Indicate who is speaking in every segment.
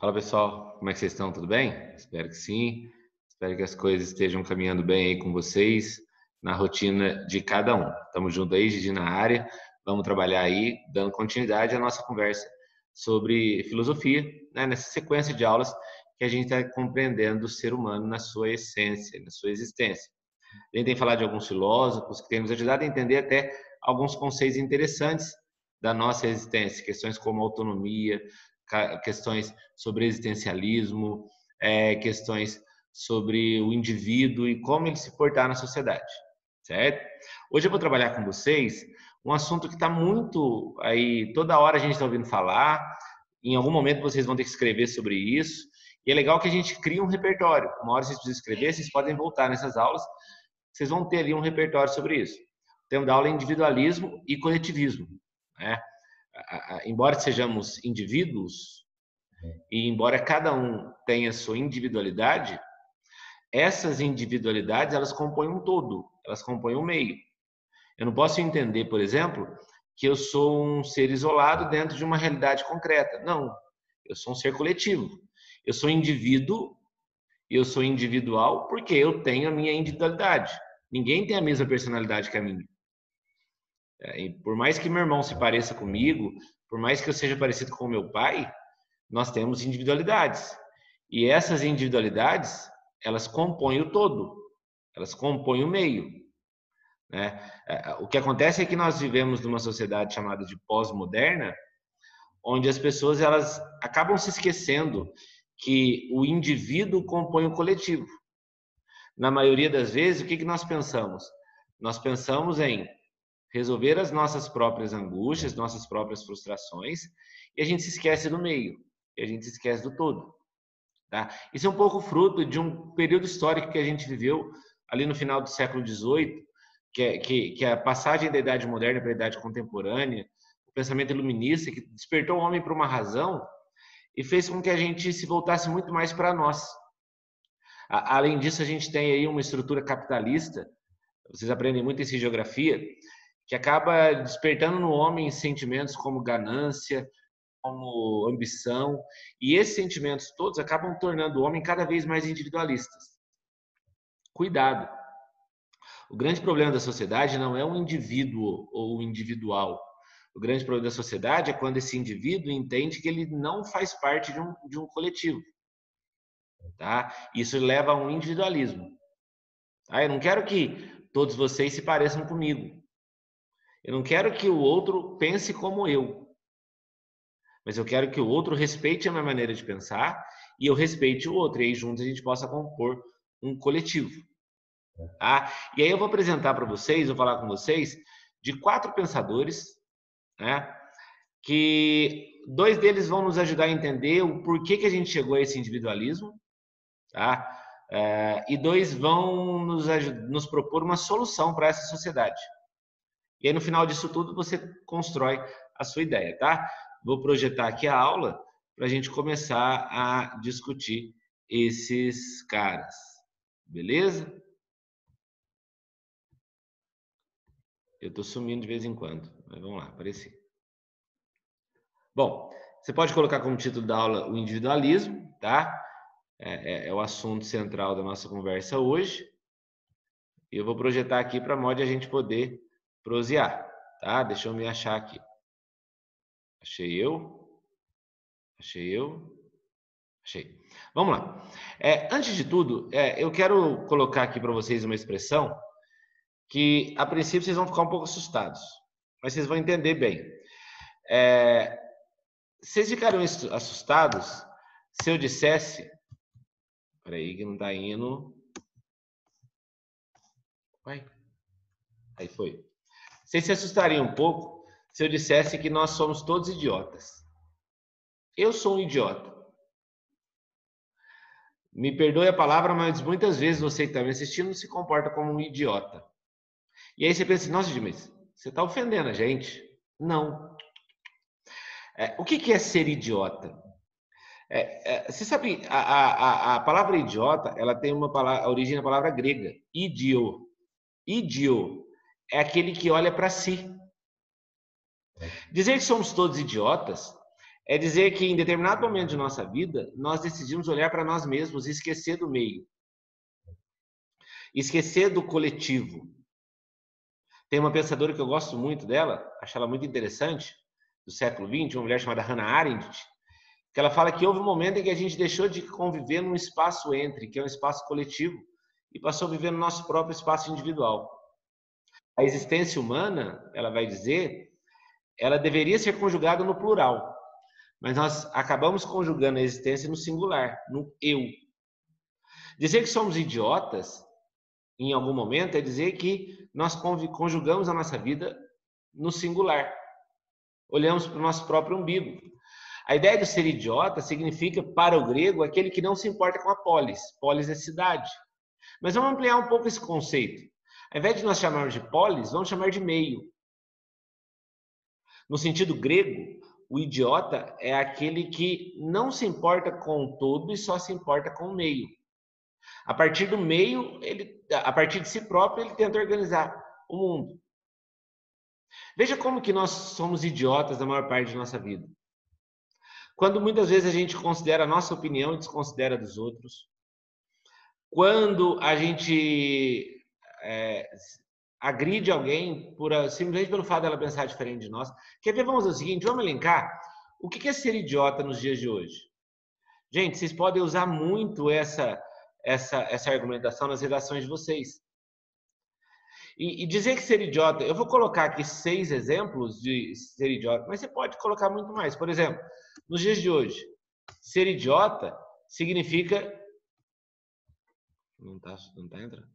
Speaker 1: Fala pessoal, como é que vocês estão? Tudo bem? Espero que sim. Espero que as coisas estejam caminhando bem aí com vocês na rotina de cada um. Estamos juntos aí, Gigi na área. Vamos trabalhar aí, dando continuidade à nossa conversa sobre filosofia, né? nessa sequência de aulas que a gente está compreendendo o ser humano na sua essência, na sua existência. A gente tem falado de alguns filósofos que têm nos ajudado a entender até alguns conceitos interessantes da nossa existência, questões como autonomia, questões sobre existencialismo, é, questões sobre o indivíduo e como ele se portar na sociedade, certo? Hoje eu vou trabalhar com vocês um assunto que está muito aí, toda hora a gente está ouvindo falar, em algum momento vocês vão ter que escrever sobre isso, e é legal que a gente crie um repertório. Uma hora vocês precisam escrever, vocês podem voltar nessas aulas, vocês vão ter ali um repertório sobre isso. Temos da aula individualismo e coletivismo. Né? Embora sejamos indivíduos, e embora cada um tenha sua individualidade, essas individualidades elas compõem um todo, elas compõem um meio. Eu não posso entender, por exemplo, que eu sou um ser isolado dentro de uma realidade concreta. Não, eu sou um ser coletivo. Eu sou indivíduo, eu sou individual porque eu tenho a minha individualidade. Ninguém tem a mesma personalidade que a minha. É, por mais que meu irmão se pareça comigo, por mais que eu seja parecido com meu pai, nós temos individualidades. E essas individualidades, elas compõem o todo, elas compõem o meio. Né? É, o que acontece é que nós vivemos numa sociedade chamada de pós-moderna, onde as pessoas elas acabam se esquecendo que o indivíduo compõe o coletivo. Na maioria das vezes, o que, que nós pensamos? Nós pensamos em resolver as nossas próprias angústias, nossas próprias frustrações, e a gente se esquece do meio, e a gente se esquece do todo. Tá? Isso é um pouco fruto de um período histórico que a gente viveu ali no final do século XVIII, que é, que, que é a passagem da Idade Moderna para a Idade Contemporânea, o pensamento iluminista, que despertou o homem para uma razão e fez com que a gente se voltasse muito mais para nós. Além disso, a gente tem aí uma estrutura capitalista, vocês aprendem muito isso em geografia, que acaba despertando no homem sentimentos como ganância, como ambição, e esses sentimentos todos acabam tornando o homem cada vez mais individualistas. Cuidado. O grande problema da sociedade não é o indivíduo ou o individual. O grande problema da sociedade é quando esse indivíduo entende que ele não faz parte de um, de um coletivo. Tá? Isso leva a um individualismo. Tá? Eu não quero que todos vocês se pareçam comigo. Eu não quero que o outro pense como eu. Mas eu quero que o outro respeite a minha maneira de pensar e eu respeite o outro. E aí juntos a gente possa compor um coletivo. Tá? E aí eu vou apresentar para vocês, vou falar com vocês de quatro pensadores, né? Que dois deles vão nos ajudar a entender o porquê que a gente chegou a esse individualismo, tá? É, e dois vão nos, nos propor uma solução para essa sociedade. E aí no final disso tudo você constrói a sua ideia, tá? vou projetar aqui a aula para a gente começar a discutir esses caras. Beleza? Eu estou sumindo de vez em quando, mas vamos lá, apareci. Bom, você pode colocar como título da aula o individualismo, tá? É, é, é o assunto central da nossa conversa hoje. E eu vou projetar aqui para modo de a gente poder prosear, tá? Deixa eu me achar aqui. Achei eu. Achei eu. Achei. Vamos lá. É, antes de tudo, é, eu quero colocar aqui para vocês uma expressão que, a princípio, vocês vão ficar um pouco assustados, mas vocês vão entender bem. É, vocês ficariam assustados se eu dissesse. Peraí, que não está indo. Vai. Aí foi. Vocês se assustariam um pouco se eu dissesse que nós somos todos idiotas. Eu sou um idiota. Me perdoe a palavra, mas muitas vezes você que está me assistindo se comporta como um idiota. E aí você pensa assim, nossa, mas você está ofendendo a gente? Não. É, o que, que, é ser idiota? É, é, você sabe, a, a, a, palavra idiota, ela tem uma palavra, a origem da palavra grega, idio. Idio é aquele que olha para si. Dizer que somos todos idiotas É dizer que em determinado momento de nossa vida, nós decidimos olhar para nós mesmos e esquecer do meio. Esquecer do coletivo. Tem uma pensadora que eu gosto muito dela, acho ela muito interessante, do século XX, uma mulher chamada Hannah Arendt, que ela fala que houve um momento em que a gente deixou de conviver num espaço entre, que é um espaço coletivo, e passou a viver no nosso próprio espaço individual. A existência humana, ela vai dizer, ela deveria ser conjugada no plural, mas nós acabamos conjugando a existência no singular, no eu. Dizer que somos idiotas, em algum momento, é dizer que nós conjugamos a nossa vida no singular. Olhamos para o nosso próprio umbigo. A ideia de ser idiota significa, para o grego, aquele que não se importa com a polis. Polis é cidade. Mas vamos ampliar um pouco esse conceito. Ao invés de nós chamarmos de polis, vamos chamar de meio. No sentido grego, o idiota é aquele que não se importa com o todo e só se importa com o meio. A partir do meio, ele, a partir de si próprio, ele tenta organizar o mundo. Veja como que nós somos idiotas na maior parte da nossa vida. Quando muitas vezes a gente considera a nossa opinião e desconsidera dos outros. Quando a gente é, agride alguém por, simplesmente pelo fato dela pensar diferente de nós. Quer ver? Vamos fazer o seguinte, vamos elencar o que é ser idiota nos dias de hoje. Gente, vocês podem usar muito essa, essa, essa argumentação nas redações de vocês. E, e, dizer que ser idiota, eu vou colocar aqui seis exemplos de ser idiota, mas você pode colocar muito mais. Por exemplo, nos dias de hoje, ser idiota significa. Não está não tá entrando?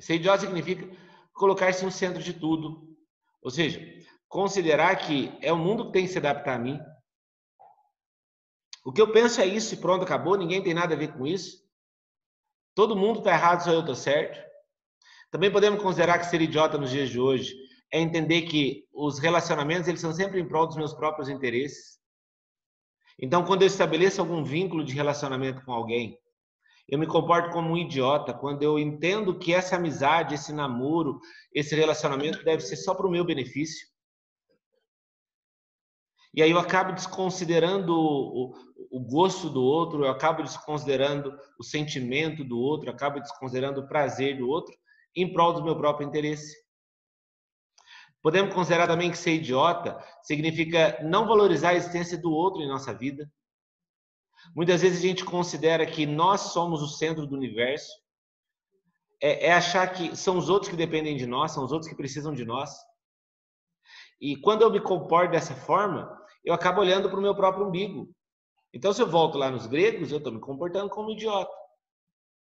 Speaker 1: Ser idiota significa colocar-se no centro de tudo. Ou seja, considerar que é o mundo que tem que se adaptar a mim. O que eu penso é isso e pronto, acabou, ninguém tem nada a ver com isso. Todo mundo está errado, só eu estou certo. Também podemos considerar que ser idiota nos dias de hoje é entender que os relacionamentos eles são sempre em prol dos meus próprios interesses. Então, quando eu estabeleço algum vínculo de relacionamento com alguém, eu me comporto como um idiota quando eu entendo que essa amizade, esse namoro, esse relacionamento deve ser só para o meu benefício. E aí eu acabo desconsiderando o, o, gosto do outro, eu acabo desconsiderando o sentimento do outro, eu acabo desconsiderando o prazer do outro em prol do meu próprio interesse. Podemos considerar também que ser idiota significa não valorizar a existência do outro em nossa vida, Muitas vezes a gente considera que nós somos o centro do universo. É, é, achar que são os outros que dependem de nós, são os outros que precisam de nós. E quando eu me comporto dessa forma, eu acabo olhando para o meu próprio umbigo. Então, se eu volto lá nos gregos, eu estou me comportando como um idiota.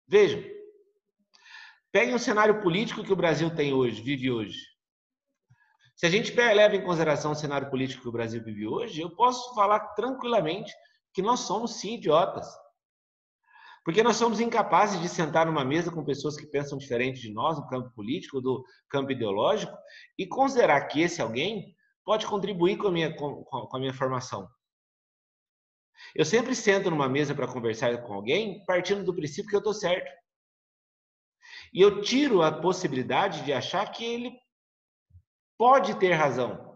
Speaker 1: Vejam. Peguem o cenário político que o Brasil tem hoje, vive hoje. Se a gente leva em consideração o cenário político que o Brasil vive hoje, eu posso falar tranquilamente que nós somos sim idiotas. Porque nós somos incapazes de sentar numa mesa com pessoas que pensam diferente de nós no campo político, do campo ideológico, e considerar que esse alguém pode contribuir com a minha, com, com a minha formação. Eu sempre sento numa mesa para conversar com alguém partindo do princípio que eu estou certo. E eu tiro a possibilidade de achar que ele pode ter razão.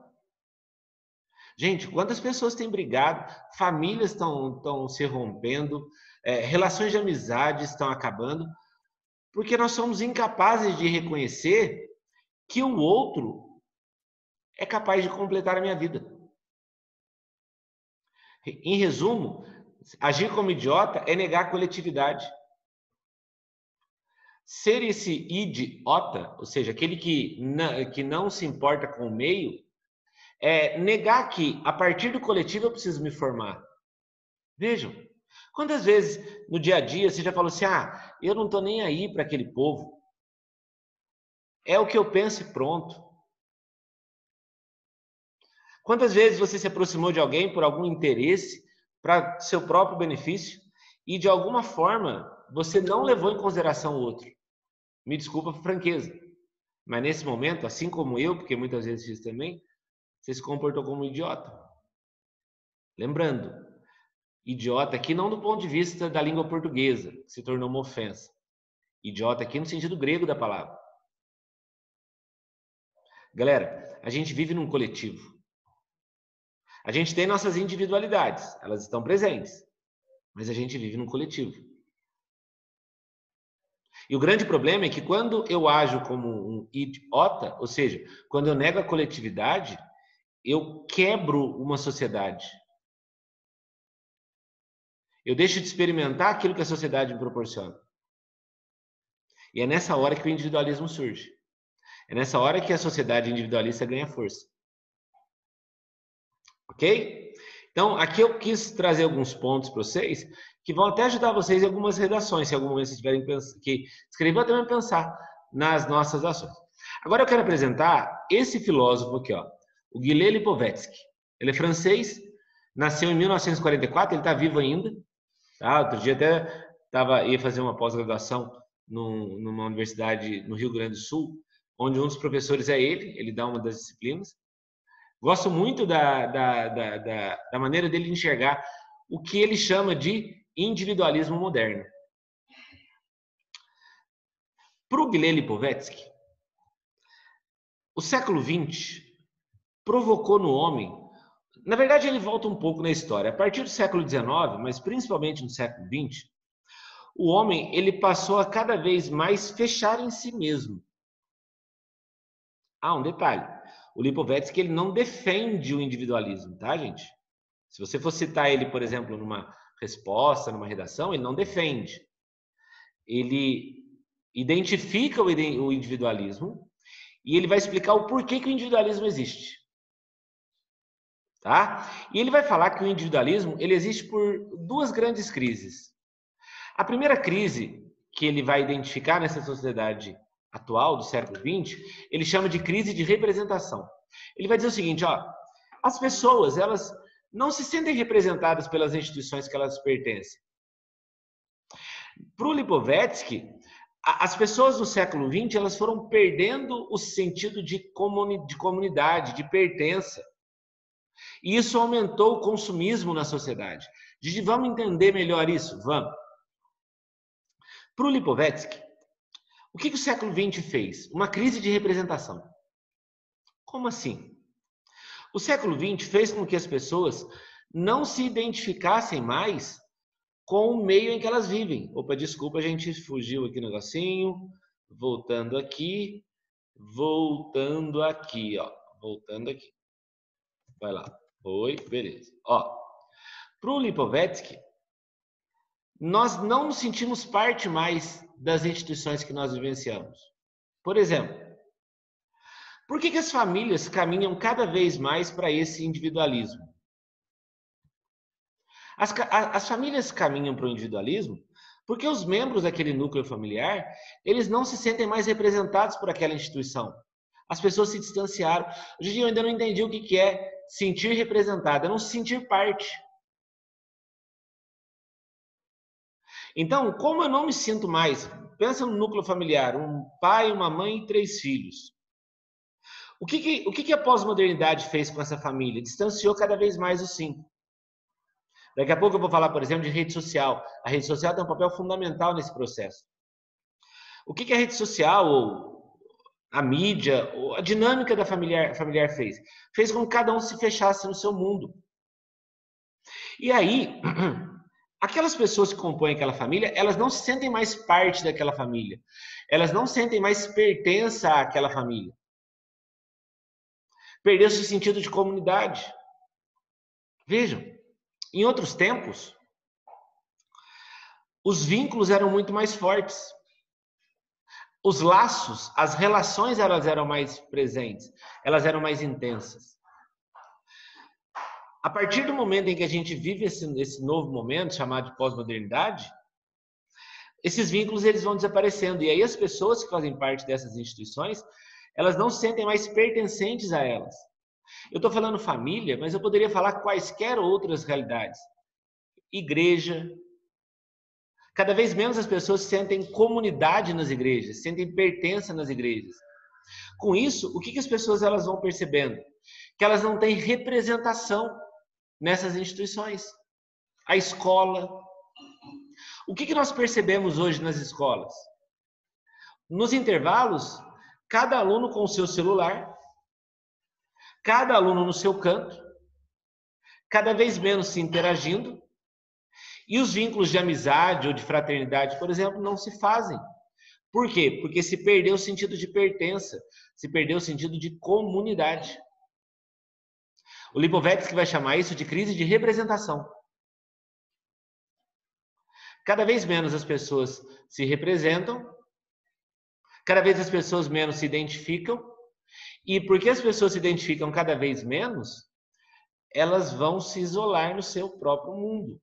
Speaker 1: Gente, quantas pessoas têm brigado, famílias estão se rompendo, é, relações de amizade estão acabando, porque nós somos incapazes de reconhecer que o outro é capaz de completar a minha vida. Em resumo, agir como idiota é negar a coletividade. Ser esse idiota, ou seja, aquele que não, que não se importa com o meio, é negar que a partir do coletivo eu preciso me formar. Vejam, quantas vezes no dia a dia você já falou assim: ah, eu não estou nem aí para aquele povo. É o que eu penso e pronto. Quantas vezes você se aproximou de alguém por algum interesse, para seu próprio benefício, e de alguma forma você não levou em consideração o outro? Me desculpa por franqueza, mas nesse momento, assim como eu, porque muitas vezes fiz também, você se comportou como um idiota. Lembrando, idiota aqui não do ponto de vista da língua portuguesa, que se tornou uma ofensa. Idiota aqui no sentido grego da palavra. Galera, a gente vive num coletivo. A gente tem nossas individualidades, elas estão presentes, mas a gente vive num coletivo. E o grande problema é que quando eu ajo como um idiota, ou seja, quando eu nego a coletividade, eu quebro uma sociedade. Eu deixo de experimentar aquilo que a sociedade me proporciona. E é nessa hora que o individualismo surge. É nessa hora que a sociedade individualista ganha força. Ok? Então, aqui eu quis trazer alguns pontos para vocês que vão até ajudar vocês em algumas redações, se algum momento vocês tiverem que escrever, também pensar nas nossas ações. Agora eu quero apresentar esse filósofo aqui, ó, o Guilherme Lipovetsky. Ele é francês, nasceu em 1944, ele está vivo ainda. Tá? Outro dia até tava, ia fazer uma pós-graduação numa universidade no Rio Grande do Sul, onde um dos professores é ele, ele dá uma das disciplinas. Gosto muito da, da, da, da, da maneira dele enxergar o que ele chama de individualismo moderno. Para o Guilherme Lipovetsky, o século XX provocou no homem, na verdade ele volta um pouco na história, a partir do século XIX, mas principalmente no século XX, o homem ele passou a cada vez mais fechar em si mesmo. Ah, um detalhe. O Lipovetsky ele não defende o individualismo, tá, gente? Se você for citar ele, por exemplo, numa resposta, numa redação, ele não defende. Ele identifica o individualismo e ele vai explicar o porquê que o individualismo existe. Tá? E ele vai falar que o individualismo ele existe por duas grandes crises. A primeira crise que ele vai identificar nessa sociedade atual do século XX, ele chama de crise de representação. Ele vai dizer o seguinte, ó, as pessoas, elas não se sentem representadas pelas instituições que elas pertencem. Para o Lipovetsky, as pessoas do século XX elas foram perdendo o sentido de, comuni de comunidade, de pertença. E isso aumentou o consumismo na sociedade. Didi, vamos entender melhor isso? Vamos. Para o Lipovetsky, o que, que o século XX fez? Uma crise de representação. Como assim? O século XX fez com que as pessoas não se identificassem mais com o meio em que elas vivem. Opa, desculpa, a gente fugiu aqui no negocinho. Voltando aqui, voltando aqui, ó, voltando aqui. Vai lá. Oi, beleza. Ó, para o Lipovetsky, nós não nos sentimos parte mais das instituições que nós vivenciamos. Por exemplo, por que, que as famílias caminham cada vez mais para esse individualismo? As, as famílias caminham para o individualismo porque os membros daquele núcleo familiar, eles não se sentem mais representados por aquela instituição. As pessoas se distanciaram. Hoje eu ainda não entendi o que, é sentir representado, é não se sentir parte. Então, como eu não me sinto mais, pensa no núcleo familiar, um pai, uma mãe e três filhos. O que, que, o que, que a pós-modernidade fez com essa família? Distanciou cada vez mais os cinco. Daqui a pouco eu vou falar, por exemplo, de rede social. A rede social tem um papel fundamental nesse processo. O que, que a rede social, ou a mídia, a dinâmica da familiar, familiar fez? Fez com que cada um se fechasse no seu mundo. E aí, aquelas pessoas que compõem aquela família, elas não se sentem mais parte daquela família. Elas não sentem mais pertença àquela família. Perdeu-se o sentido de comunidade. Vejam, em outros tempos, os vínculos eram muito mais fortes. Os laços, as relações, elas eram mais presentes, elas eram mais intensas. A partir do momento em que a gente vive esse, esse novo momento chamado de pós-modernidade, esses vínculos eles vão desaparecendo e aí as pessoas que fazem parte dessas instituições, elas não se sentem mais pertencentes a elas. Eu estou falando família, mas eu poderia falar quaisquer outras realidades. Igreja. Cada vez menos as pessoas sentem comunidade nas igrejas, sentem pertença nas igrejas. Com isso, o que, as pessoas elas vão percebendo? Que elas não têm representação nessas instituições. A escola. O que, que nós percebemos hoje nas escolas? Nos intervalos, cada aluno com o seu celular, cada aluno no seu canto, cada vez menos se interagindo, e os vínculos de amizade ou de fraternidade, por exemplo, não se fazem. Por quê? Porque se perdeu o sentido de pertença, se perdeu o sentido de comunidade. O Lipovetsky vai chamar isso de crise de representação. Cada vez menos as pessoas se representam, cada vez as pessoas menos se identificam, e porque as pessoas se identificam cada vez menos, elas vão se isolar no seu próprio mundo.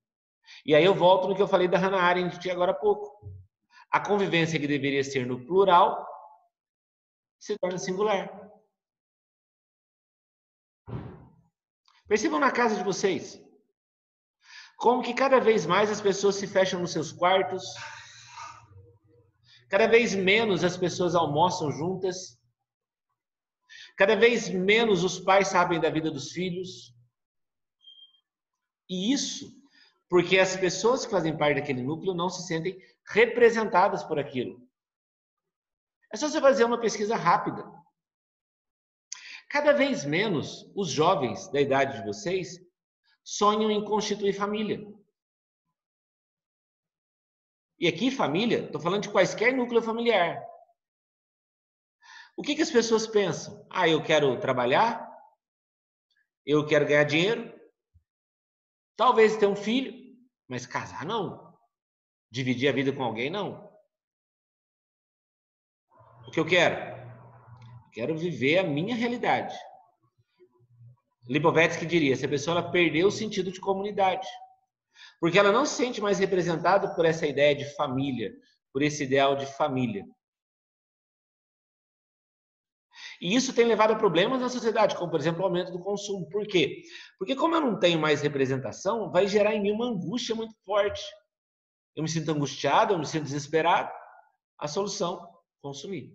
Speaker 1: E aí eu volto no que eu falei da Hannah Arendt agora há pouco. A convivência que deveria ser no plural se torna singular. Percebam na casa de vocês como que cada vez mais as pessoas se fecham nos seus quartos, cada vez menos as pessoas almoçam juntas, cada vez menos os pais sabem da vida dos filhos. E isso porque as pessoas que fazem parte daquele núcleo não se sentem representadas por aquilo. É só você fazer uma pesquisa rápida. Cada vez menos os jovens da idade de vocês sonham em constituir família. E aqui, família, estou falando de quaisquer núcleo familiar. O que, que as pessoas pensam? Ah, eu quero trabalhar, eu quero ganhar dinheiro, talvez ter um filho, mas casar não. Dividir a vida com alguém não. O que eu quero? quero viver a minha realidade. Lipovetsky diria: se a pessoa perdeu o sentido de comunidade, porque ela não se sente mais representada por essa ideia de família, por esse ideal de família. E isso tem levado a problemas na sociedade, como por exemplo o aumento do consumo. Por quê? Porque como eu não tenho mais representação, vai gerar em mim uma angústia muito forte. Eu me sinto angustiado, eu me sinto desesperado. A solução, consumir.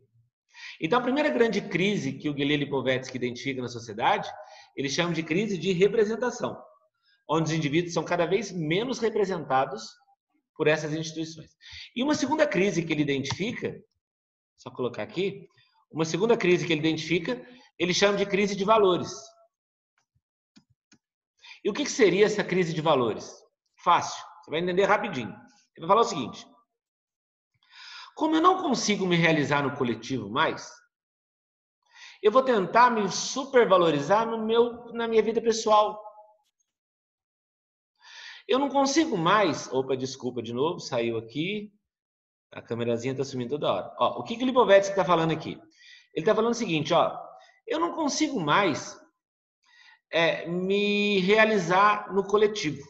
Speaker 1: Então a primeira grande crise que o Guilherme Lipovetsky identifica na sociedade, ele chama de crise de representação, onde os indivíduos são cada vez menos representados por essas instituições. E uma segunda crise que ele identifica, só colocar aqui, uma segunda crise que ele identifica, ele chama de crise de valores. E o que seria essa crise de valores? Fácil, você vai entender rapidinho. Ele vai falar o seguinte: como eu não consigo me realizar no coletivo mais, eu vou tentar me supervalorizar no meu, na minha vida pessoal. Eu não consigo mais. Opa, desculpa de novo, saiu aqui. A câmerazinha está sumindo toda hora. Ó, o que, que o Lipovetsky está falando aqui? Ele está falando o seguinte, ó, eu não consigo mais é, me realizar no coletivo.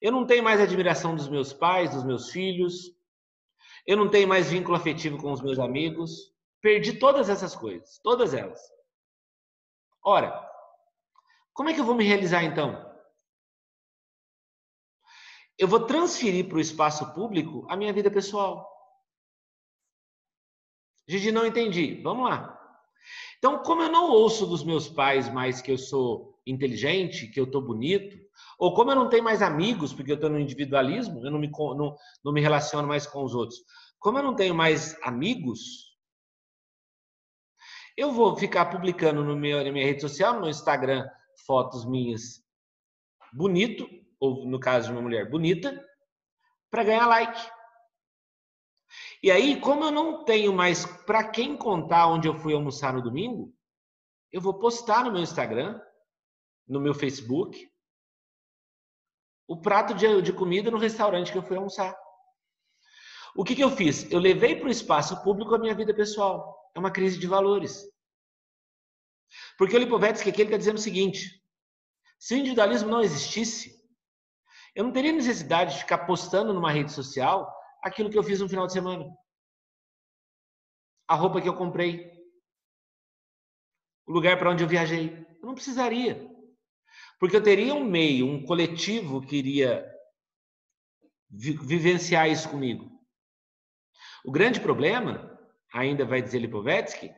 Speaker 1: Eu não tenho mais admiração dos meus pais, dos meus filhos. Eu não tenho mais vínculo afetivo com os meus amigos. Perdi todas essas coisas, todas elas. Ora, como é que eu vou me realizar então? Eu vou transferir para o espaço público a minha vida pessoal. Gigi, não entendi. Vamos lá. Então, como eu não ouço dos meus pais mais que eu sou inteligente, que eu estou bonito, ou como eu não tenho mais amigos, porque eu estou no individualismo, eu não me, não, não me relaciono mais com os outros, como eu não tenho mais amigos, eu vou ficar publicando no meu, na minha rede social, no meu Instagram, fotos minhas bonito, ou no caso de uma mulher bonita, para ganhar like. E aí, como eu não tenho mais para quem contar onde eu fui almoçar no domingo, eu vou postar no meu Instagram, no meu Facebook, o prato de, de comida no restaurante que eu fui almoçar. O que, que eu fiz? Eu levei para o espaço público a minha vida pessoal. É uma crise de valores. Porque o Lipovetsky aqui está dizendo o seguinte: se o individualismo não existisse, eu não teria necessidade de ficar postando numa rede social aquilo que eu fiz no final de semana. A roupa que eu comprei. O lugar para onde eu viajei. Eu não precisaria. Porque eu teria um meio, um coletivo que iria vi vivenciar isso comigo. O grande problema, ainda vai dizer Lipovetsky,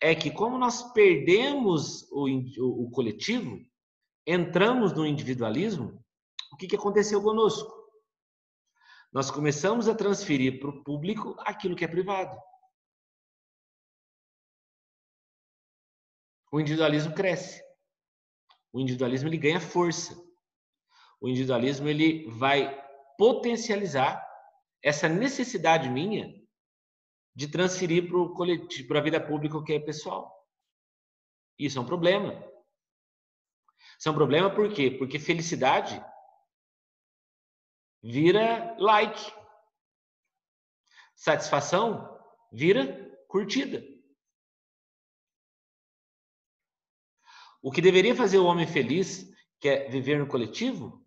Speaker 1: é que como nós perdemos o, o, o coletivo, entramos no individualismo, o que, que aconteceu conosco? Nós começamos a transferir para o público aquilo que é privado. O individualismo cresce. o individualismo ele ganha força. O individualismo ele vai potencializar essa necessidade minha de transferir para o coletivo, para a vida pública o que é pessoal. Isso é um problema. Isso é um problema por quê? Porque felicidade vira like. Satisfação vira curtida. O que deveria fazer o homem feliz, que é viver no coletivo,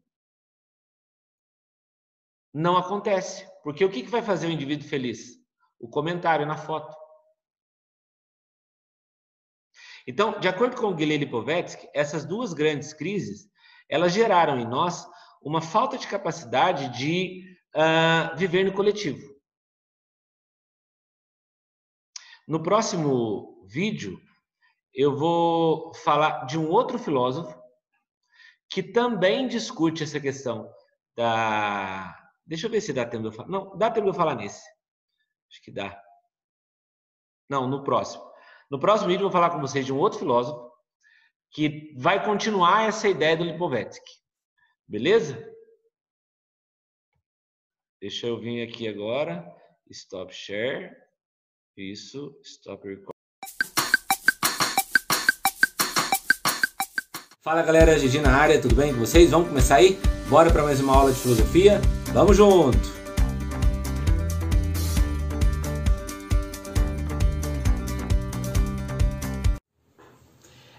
Speaker 1: não acontece. Porque o que vai fazer o indivíduo feliz? O comentário na foto. Então, de acordo com o Guilherme Lipovetsky, essas duas grandes crises, elas geraram em nós uma falta de capacidade de uh, viver no coletivo. No próximo vídeo, eu vou falar de um outro filósofo que também discute essa questão da. Deixa eu ver se dá tempo de eu falar. Não, dá tempo de eu falar nesse. Acho que dá. Não, no próximo. No próximo vídeo, eu vou falar com vocês de um outro filósofo que vai continuar essa ideia do Lipovetsky. Beleza? Deixa eu vir aqui agora. Stop share. Isso. Stop record. Fala galera, Gigi na área, tudo bem com vocês? Vamos começar aí? Bora para mais uma aula de filosofia? Vamos junto!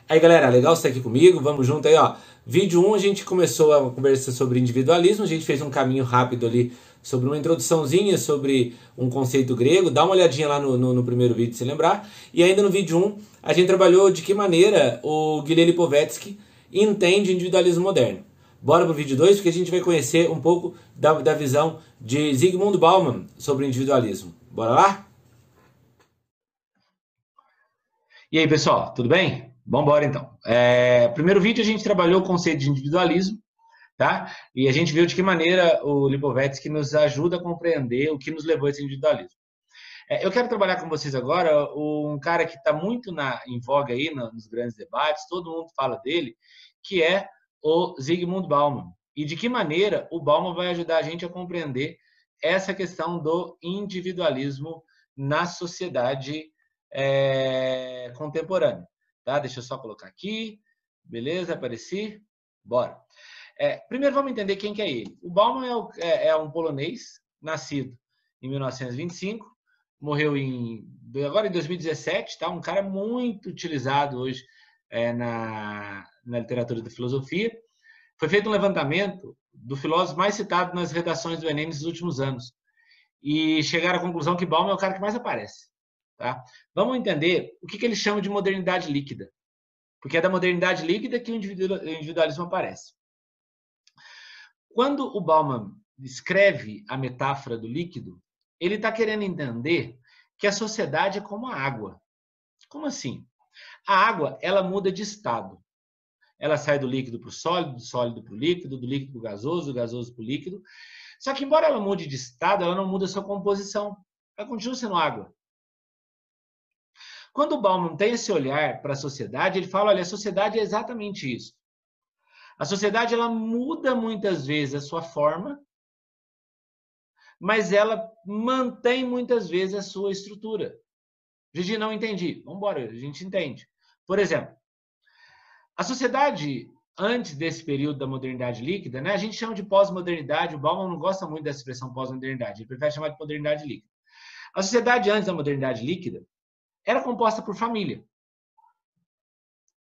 Speaker 1: Aí galera, legal você aqui comigo, vamos junto aí ó. Vídeo 1 a gente começou a conversa sobre individualismo, a gente fez um caminho rápido ali sobre uma introduçãozinha sobre um conceito grego, dá uma olhadinha lá no, no, no primeiro vídeo se lembrar. E ainda no vídeo 1 a gente trabalhou de que maneira o Guilherme Lipovetsky entende o individualismo moderno. Bora para o vídeo 2, porque a gente vai conhecer um pouco da, da visão de Zygmunt Bauman sobre o individualismo. Bora lá? E aí, pessoal, tudo bem? Vamos embora então. É, primeiro vídeo a gente trabalhou o conceito de individualismo, tá? E a gente viu de que maneira o Lipovetsky nos ajuda a compreender o que nos levou a esse individualismo. É, eu quero trabalhar com vocês agora um cara que está muito na, em voga aí nos grandes debates, todo mundo fala dele, que é o Zygmunt Bauman. E de que maneira o Bauman vai ajudar a gente a compreender essa questão do individualismo na sociedade é, contemporânea. Tá? Deixa eu só colocar aqui. Beleza? Apareci? Bora. É, primeiro vamos entender quem que é ele. O Bauman é, o, é, é um polonês, nascido em 1925, morreu em agora em 2017, tá? Um cara muito utilizado hoje é, na, na literatura da filosofia. Foi feito um levantamento do filósofo mais citado nas redações do Enem nos últimos anos. E chegaram à conclusão que Bauman é o cara que mais aparece. Tá? Vamos entender o que, que ele chama de modernidade líquida. Porque é da modernidade líquida que o individualismo aparece. Quando o Bauman escreve a metáfora do líquido, ele está querendo entender que a sociedade é como a água. Como assim? A água ela muda de estado. Ela sai do líquido para o sólido, do sólido para o líquido, do líquido para o gasoso, do gasoso para o líquido. Só que, embora ela mude de estado, ela não muda sua composição. Ela continua sendo água. Quando o Bauman tem esse olhar para a sociedade, ele fala: olha, a sociedade é exatamente isso. A sociedade ela muda muitas vezes a sua forma, mas ela mantém muitas vezes a sua estrutura. Gigi, não entendi. Vamos embora, a gente entende. Por exemplo, a sociedade antes desse período da modernidade líquida, né, a gente chama de pós-modernidade. O Bauman não gosta muito dessa expressão pós-modernidade, ele prefere chamar de modernidade líquida. A sociedade antes da modernidade líquida era composta por família.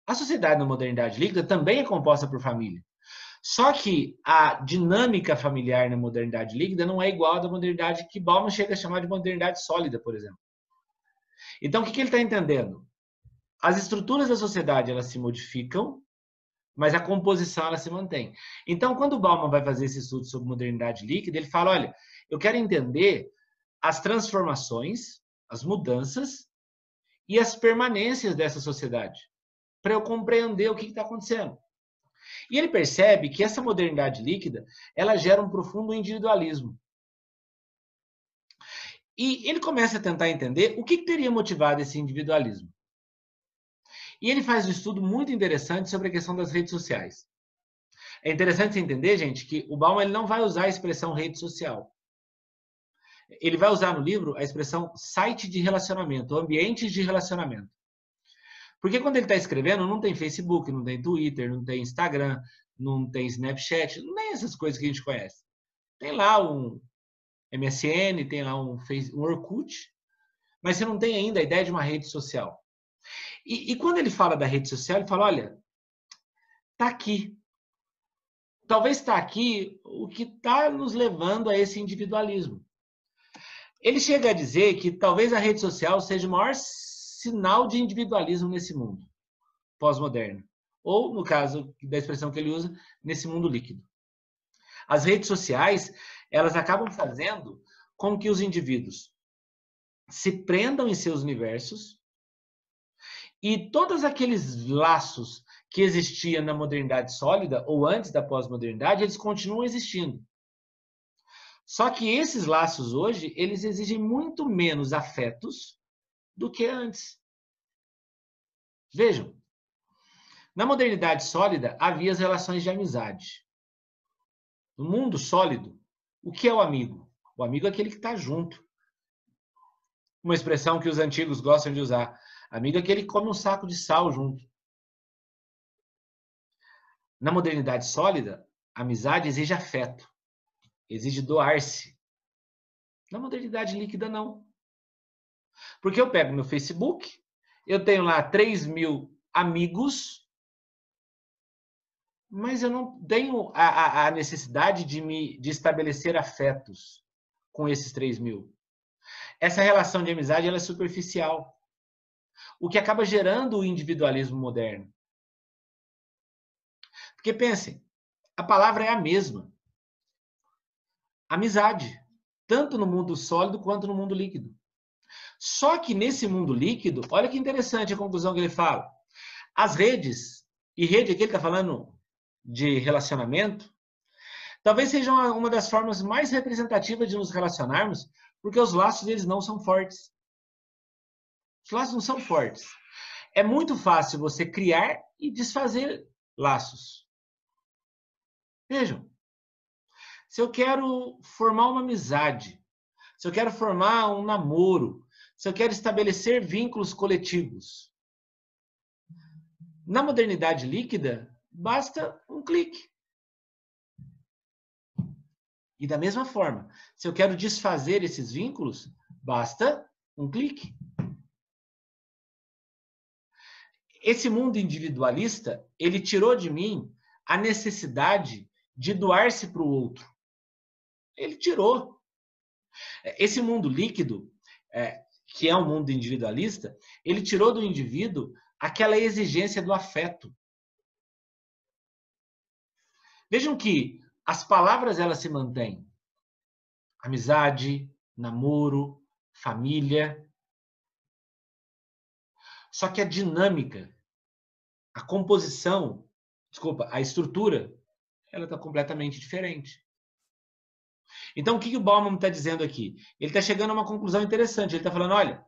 Speaker 1: A sociedade na modernidade líquida também é composta por família. Só que a dinâmica familiar na modernidade líquida não é igual à da modernidade que Bauman chega a chamar de modernidade sólida, por exemplo. Então, o que, ele está entendendo? As estruturas da sociedade elas se modificam, mas a composição ela se mantém. Então, quando o Bauman vai fazer esse estudo sobre modernidade líquida, ele fala: olha, eu quero entender as transformações, as mudanças e as permanências dessa sociedade para eu compreender o que está acontecendo. E ele percebe que essa modernidade líquida ela gera um profundo individualismo. E ele começa a tentar entender o que, teria motivado esse individualismo. E ele faz um estudo muito interessante sobre a questão das redes sociais. É interessante você entender, gente, que o Bauman ele não vai usar a expressão rede social. Ele vai usar no livro a expressão site de relacionamento, ambientes de relacionamento. Porque quando ele está escrevendo, não tem Facebook, não tem Twitter, não tem Instagram, não tem Snapchat, não tem essas coisas que a gente conhece. Tem lá um MSN, tem lá um, um Orkut, mas você não tem ainda a ideia de uma rede social. E, e quando ele fala da rede social, ele fala: olha, tá aqui. Talvez está aqui o que está nos levando a esse individualismo. Ele chega a dizer que talvez a rede social seja o maior sinal de individualismo nesse mundo pós-moderno. Ou, no caso da expressão que ele usa, nesse mundo líquido. As redes sociais, elas acabam fazendo com que os indivíduos se prendam em seus universos e todos aqueles laços que existiam na modernidade sólida ou antes da pós-modernidade, eles continuam existindo. Só que esses laços hoje, eles exigem muito menos afetos do que antes. Vejam, na modernidade sólida havia as relações de amizade. No mundo sólido, o que é o amigo? O amigo é aquele que está junto. Uma expressão que os antigos gostam de usar. Amigo é aquele que come um saco de sal junto. Na modernidade sólida, amizade exige afeto, exige doar-se. Na modernidade líquida, não. Porque eu pego meu Facebook, eu tenho lá 3 mil amigos, mas eu não tenho a, a necessidade de me de estabelecer afetos com esses 3 mil. Essa relação de amizade ela é superficial, o que acaba gerando o individualismo moderno. Porque pensem, a palavra é a mesma. Amizade, tanto no mundo sólido quanto no mundo líquido. Só que nesse mundo líquido, olha que interessante a conclusão que ele fala. As redes, e rede aqui ele está falando de relacionamento, talvez seja uma, uma das formas mais representativas de nos relacionarmos, porque os laços deles não são fortes. Os laços não são fortes. É muito fácil você criar e desfazer laços. Vejam, se eu quero formar uma amizade, se eu quero formar um namoro, se eu quero estabelecer vínculos coletivos. Na modernidade líquida, basta um clique. E da mesma forma, se eu quero desfazer esses vínculos, basta um clique. Esse mundo individualista, ele tirou de mim a necessidade de doar-se para o outro. Ele tirou. Esse mundo líquido, é, que é um mundo individualista, ele tirou do indivíduo aquela exigência do afeto. Vejam que as palavras elas se mantêm. Amizade, namoro, família. Só que a dinâmica, a composição, desculpa, a estrutura, ela está completamente diferente. Então, o que, o Bauman está dizendo aqui? Ele está chegando a uma conclusão interessante. Ele está falando: olha,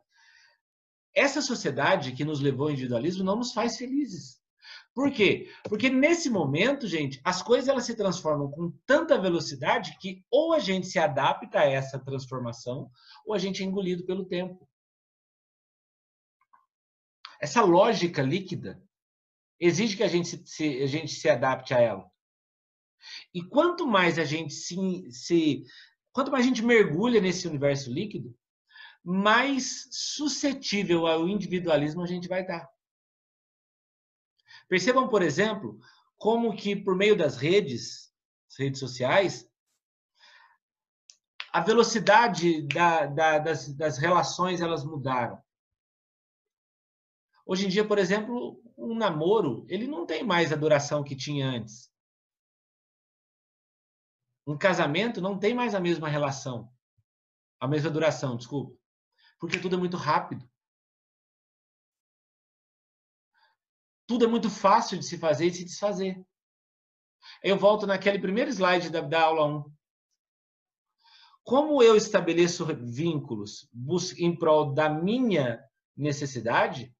Speaker 1: essa sociedade que nos levou ao individualismo não nos faz felizes. Por quê? Porque nesse momento, gente, as coisas elas se transformam com tanta velocidade que ou a gente se adapta a essa transformação ou a gente é engolido pelo tempo. Essa lógica líquida exige que a gente se, a gente se adapte a ela. E quanto mais a gente se, se quanto mais a gente mergulha nesse universo líquido, mais suscetível ao individualismo a gente vai estar. Percebam, por exemplo, como que por meio das redes, redes sociais, a velocidade da, da, das, das relações elas mudaram. Hoje em dia, por exemplo, um namoro ele não tem mais a duração que tinha antes. Um casamento não tem mais a mesma relação, a mesma duração, desculpa, porque tudo é muito rápido. Tudo é muito fácil de se fazer e se desfazer. Eu volto naquele primeiro slide da, da aula 1. Como eu estabeleço vínculos em prol da minha necessidade,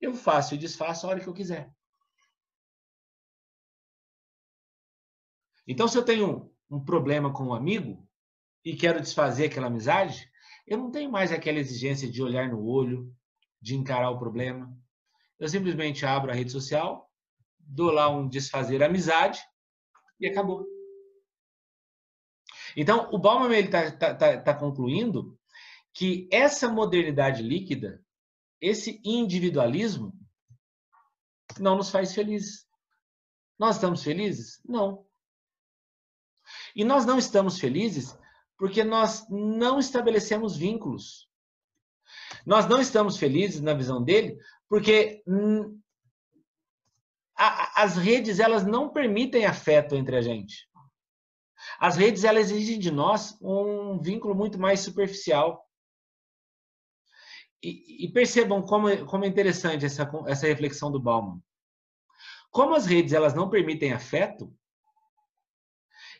Speaker 1: eu faço e desfaço a hora que eu quiser. Então, se eu tenho um problema com um amigo e quero desfazer aquela amizade, eu não tenho mais aquela exigência de olhar no olho, de encarar o problema. Eu simplesmente abro a rede social, dou lá um desfazer amizade e acabou. Então, o Bauman está tá, tá, tá concluindo que essa modernidade líquida, esse individualismo, não nos faz felizes. Nós estamos felizes? Não. E nós não estamos felizes porque nós não estabelecemos vínculos. Nós não estamos felizes na visão dele porque hum, as redes elas não permitem afeto entre a gente. As redes elas exigem de nós um vínculo muito mais superficial. E, e percebam como, como é interessante essa, essa reflexão do Bauman. Como as redes elas não permitem afeto,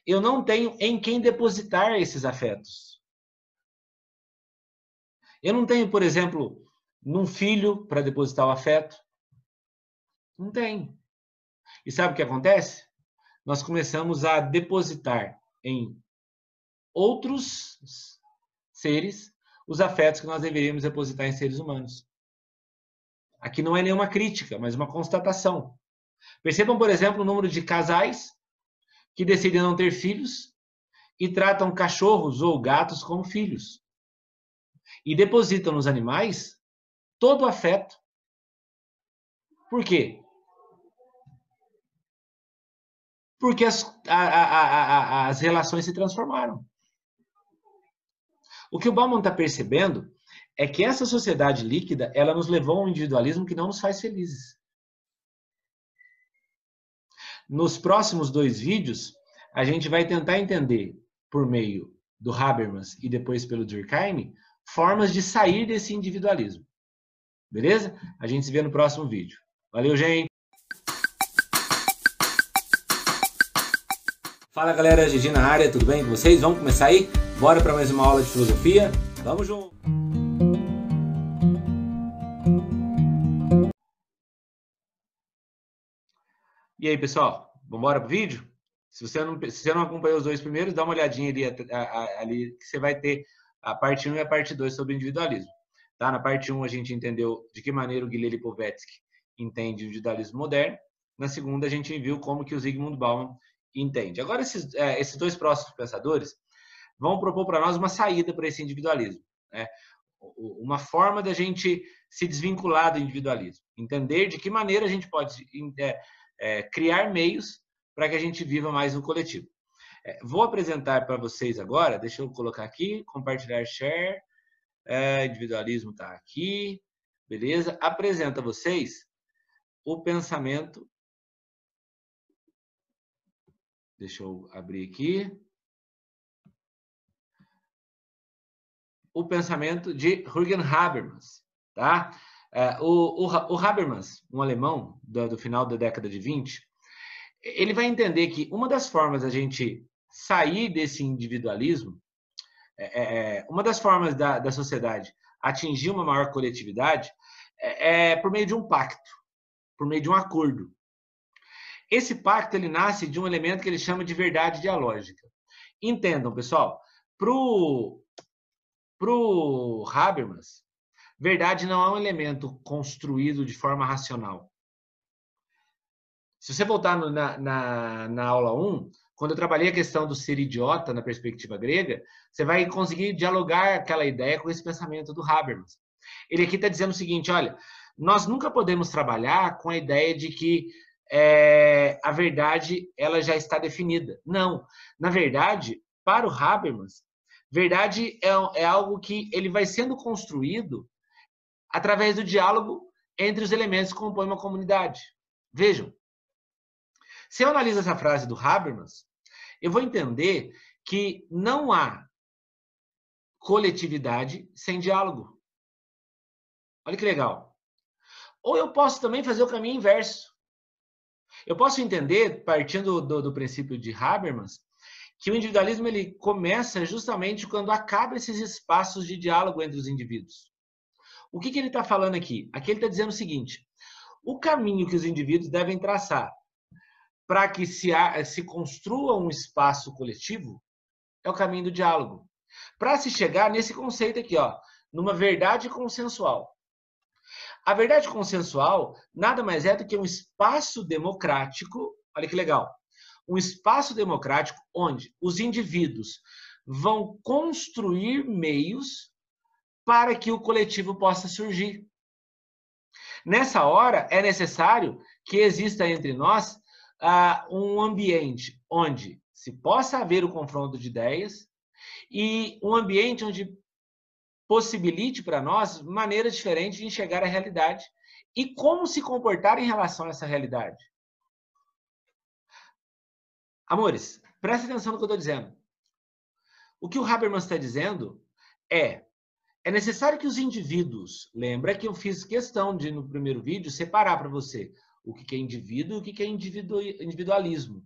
Speaker 1: eu não tenho em quem depositar esses afetos. Eu não tenho, por exemplo, num filho para depositar o afeto. Não tem. E sabe o que acontece? Nós começamos a depositar em outros seres os afetos que nós deveríamos depositar em seres humanos. Aqui não é nenhuma crítica, mas uma constatação. Percebam, por exemplo, o número de casais que decidem não ter filhos e tratam cachorros ou gatos como filhos. E depositam nos animais todo o afeto. Por quê? Porque as, a, a, a, as relações se transformaram. O que o Bauman está percebendo é que essa sociedade líquida ela nos levou a um individualismo que não nos faz felizes. Nos próximos dois vídeos, a gente vai tentar entender, por meio do Habermas e depois pelo Durkheim, formas de sair desse individualismo. Beleza? A gente se vê no próximo vídeo. Valeu, gente! Fala galera, Gigi na área, tudo bem com vocês? Vamos começar aí? Bora para mais uma aula de filosofia? Vamos junto! E aí, pessoal, vamos embora pro vídeo? Se você, não, se você não acompanhou os dois primeiros, dá uma olhadinha ali, ali que você vai ter a parte 1 e a parte 2 sobre individualismo. Tá? Na parte 1 a gente entendeu de que maneira o Guilherme Lipovetsky entende o individualismo moderno. Na segunda a gente viu como que o Zygmunt Bauman entende. Agora esses, é, esses dois próximos pensadores vão propor para nós uma saída para esse individualismo. Né? Uma forma da gente se desvincular do individualismo. Entender de que maneira a gente pode é, criar meios para que a gente viva mais no coletivo. É, vou apresentar para vocês agora, deixa eu colocar aqui, compartilhar share, é, individualismo está aqui, beleza? Apresenta a vocês o pensamento. Deixa eu abrir aqui. O pensamento de Jürgen Habermas, tá? É, o, o, o, Habermas, um alemão do, do, final da década de 20, ele vai entender que uma das formas da gente sair desse individualismo, é, é, é, uma das formas da, da sociedade atingir uma maior coletividade é, é por meio de um pacto, por meio de um acordo. Esse pacto ele nasce de um elemento que ele chama de verdade dialógica. Entendam, pessoal, pro pro Habermas, Verdade não é um elemento construído de forma racional. Se você voltar no, na, na, na aula 1, quando eu trabalhei a questão do ser idiota na perspectiva grega, você vai conseguir dialogar aquela ideia com esse pensamento do Habermas. Ele aqui está dizendo o seguinte: olha, nós nunca podemos trabalhar com a ideia de que é, a verdade ela já está definida. Não. Na verdade, para o Habermas, verdade é, é algo que ele vai sendo construído através do diálogo entre os elementos que compõem uma comunidade. Vejam, se eu analiso essa frase do Habermas, eu vou entender que não há coletividade sem diálogo. Olha que legal. Ou eu posso também fazer o caminho inverso. Eu posso entender, partindo do, do princípio de Habermas, que o individualismo ele começa justamente quando acaba esses espaços de diálogo entre os indivíduos. O que, que ele está falando aqui? Aqui ele está dizendo o seguinte: o caminho que os indivíduos devem traçar para que se, se construa um espaço coletivo é o caminho do diálogo. Para se chegar nesse conceito aqui, ó, numa verdade consensual. A verdade consensual nada mais é do que um espaço democrático, olha que legal, um espaço democrático onde os indivíduos vão construir meios para que o coletivo possa surgir. Nessa hora, é necessário que exista entre nós uh, um ambiente onde se possa haver o confronto de ideias e um ambiente onde possibilite para nós maneiras diferentes de enxergar a realidade e como se comportar em relação a essa realidade. Amores, preste atenção no que eu estou dizendo. O que o Habermas está dizendo é é necessário que os indivíduos, lembra que eu fiz questão de, no primeiro vídeo, separar para você o que é indivíduo e o que é individualismo.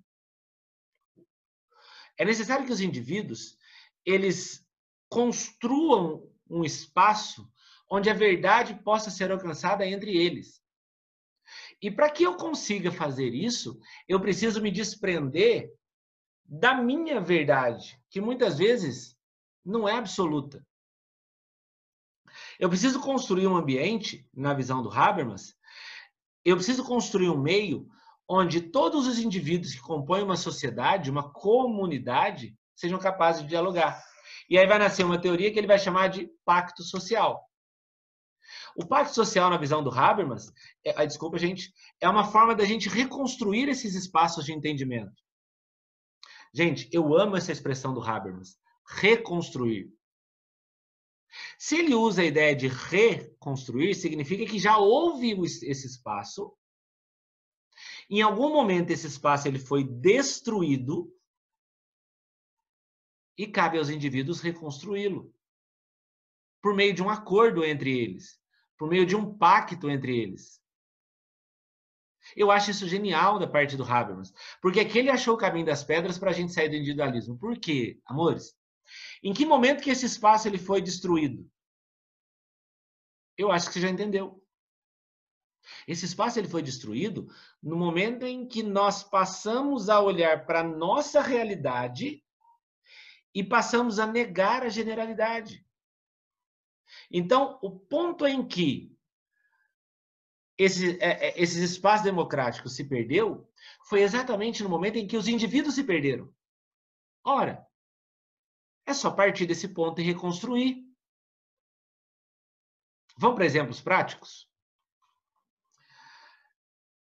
Speaker 1: É necessário que os indivíduos, eles construam um espaço onde a verdade possa ser alcançada entre eles. E para que eu consiga fazer isso, eu preciso me desprender da minha verdade, que muitas vezes não é absoluta. Eu preciso construir um ambiente, na visão do Habermas, eu preciso construir um meio onde todos os indivíduos que compõem uma sociedade, uma comunidade, sejam capazes de dialogar. E aí vai nascer uma teoria que ele vai chamar de pacto social. O pacto social, na visão do Habermas, é, desculpa, gente, é uma forma da gente reconstruir esses espaços de entendimento. Gente, eu amo essa expressão do Habermas, reconstruir. Se ele usa a ideia de reconstruir, significa que já houve esse espaço. Em algum momento esse espaço ele foi destruído e cabe aos indivíduos reconstruí-lo por meio de um acordo entre eles, por meio de um pacto entre eles. Eu acho isso genial da parte do Habermas, porque aqui ele achou o caminho das pedras para a gente sair do individualismo. Por quê, amores? Em que momento que esse espaço ele foi destruído? Eu acho que você já entendeu. Esse espaço ele foi destruído no momento em que nós passamos a olhar para a nossa realidade e passamos a negar a generalidade. Então, o ponto em que esse, é, é, esses espaços democráticos se perdeu foi exatamente no momento em que os indivíduos se perderam. Ora, é só partir desse ponto e reconstruir. Vamos para exemplos práticos?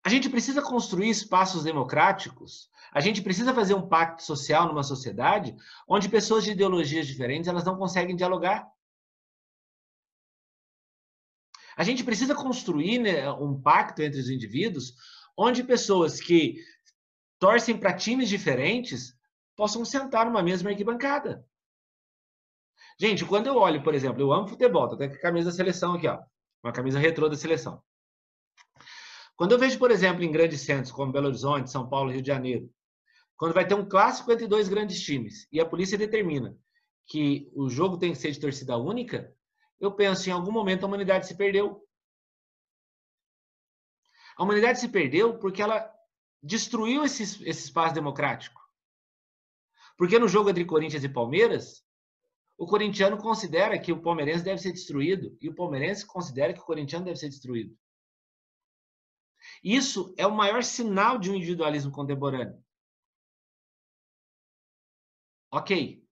Speaker 1: A gente precisa construir espaços democráticos, a gente precisa fazer um pacto social numa sociedade onde pessoas de ideologias diferentes elas não conseguem dialogar. A gente precisa construir né, um pacto entre os indivíduos onde pessoas que torcem para times diferentes possam sentar numa mesma arquibancada. Gente, quando eu olho, por exemplo, eu amo futebol, tô até com a camisa da seleção aqui, ó. Uma camisa retrô da seleção. Quando eu vejo, por exemplo, em grandes centros como Belo Horizonte, São Paulo, Rio de Janeiro, quando vai ter um clássico entre dois grandes times e a polícia determina que o jogo tem que ser de torcida única, eu penso em algum momento a humanidade se perdeu. A humanidade se perdeu porque ela destruiu esse, esse espaço democrático. Porque no jogo entre Corinthians e Palmeiras, o corintiano considera que o palmeirense deve ser destruído e o palmeirense considera que o corintiano deve ser destruído. Isso é o maior sinal de um individualismo contemporâneo. Ok.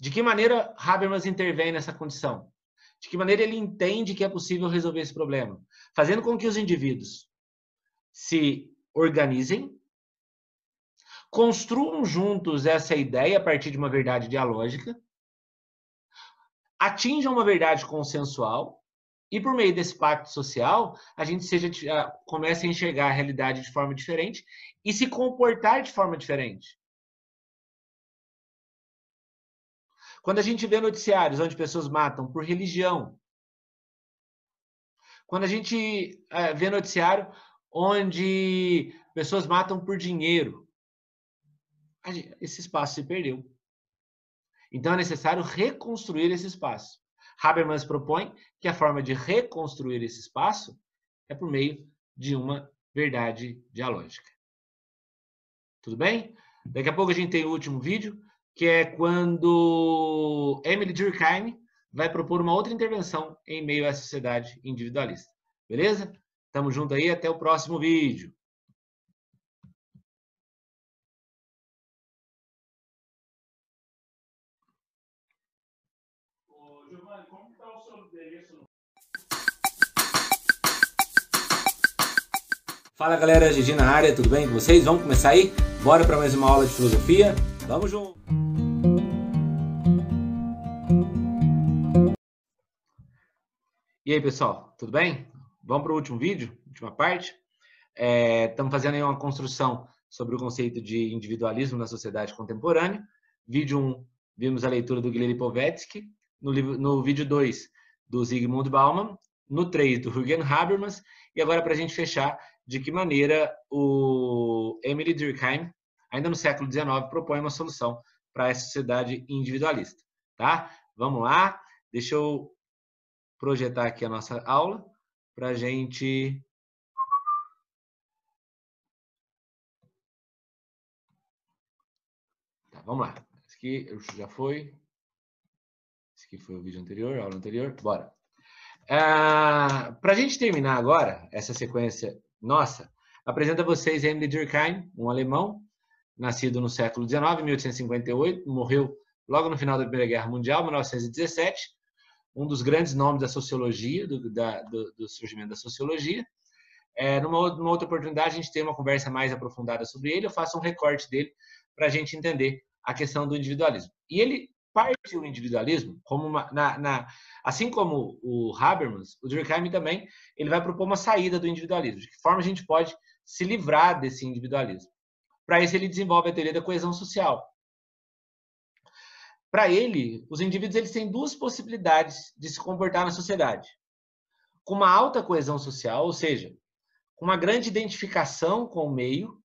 Speaker 1: De que maneira Habermas intervém nessa condição? De que maneira ele entende que é possível resolver esse problema? Fazendo com que os indivíduos se organizem, construam juntos essa ideia a partir de uma verdade dialógica, atinjam uma verdade consensual e por meio desse pacto social a gente seja comece a enxergar a realidade de forma diferente e se comportar de forma diferente. Quando a gente vê noticiários onde pessoas matam por religião, quando a gente é, vê noticiário onde pessoas matam por dinheiro, esse espaço se perdeu. Então é necessário reconstruir esse espaço. Habermas propõe que a forma de reconstruir esse espaço é por meio de uma verdade dialógica. Tudo bem? Daqui a pouco a gente tem o último vídeo, que é quando Emily Durkheim vai propor uma outra intervenção em meio à sociedade individualista. Beleza? Tamo junto aí, até o próximo vídeo. Fala galera, Gigi na área, tudo bem com vocês? Vamos começar aí? Bora para mais uma aula de filosofia? Vamos junto! E aí pessoal, tudo bem? Vamos para o último vídeo, última parte. Estamos é, fazendo aí uma construção sobre o conceito de individualismo na sociedade contemporânea. Vídeo 1, vimos a leitura do Guilherme Povetsky. No, livro, no vídeo 2, do Zygmunt Bauman. No 3, do Jürgen Habermas. E agora, para a gente fechar, de que maneira o Emily Durkheim, ainda no século XIX, propõe uma solução para essa sociedade individualista. Tá? Vamos lá, deixa eu projetar aqui a nossa aula para a gente Tá, vamos lá. Esse aqui já foi. Esse aqui foi o vídeo anterior, a aula anterior. Bora. Ah, para a gente terminar agora essa sequência nossa, apresenta a vocês Emily Durkheim, um alemão, nascido no século XIX, 1858, morreu logo no final da Primeira Guerra Mundial, 1917, um dos grandes nomes da sociologia, do, da, do, do surgimento da sociologia. É, numa, numa, outra oportunidade, a gente tem uma conversa mais aprofundada sobre ele, eu faço um recorte dele para a gente entender a questão do individualismo. E ele parte o individualismo como uma, na, na, assim como o Habermas, o Durkheim também ele vai propor uma saída do individualismo. De que forma a gente pode se livrar desse individualismo? Para isso ele desenvolve a teoria da coesão social. Para ele, os indivíduos eles têm duas possibilidades de se comportar na sociedade: com uma alta coesão social, ou seja, com uma grande identificação com o meio,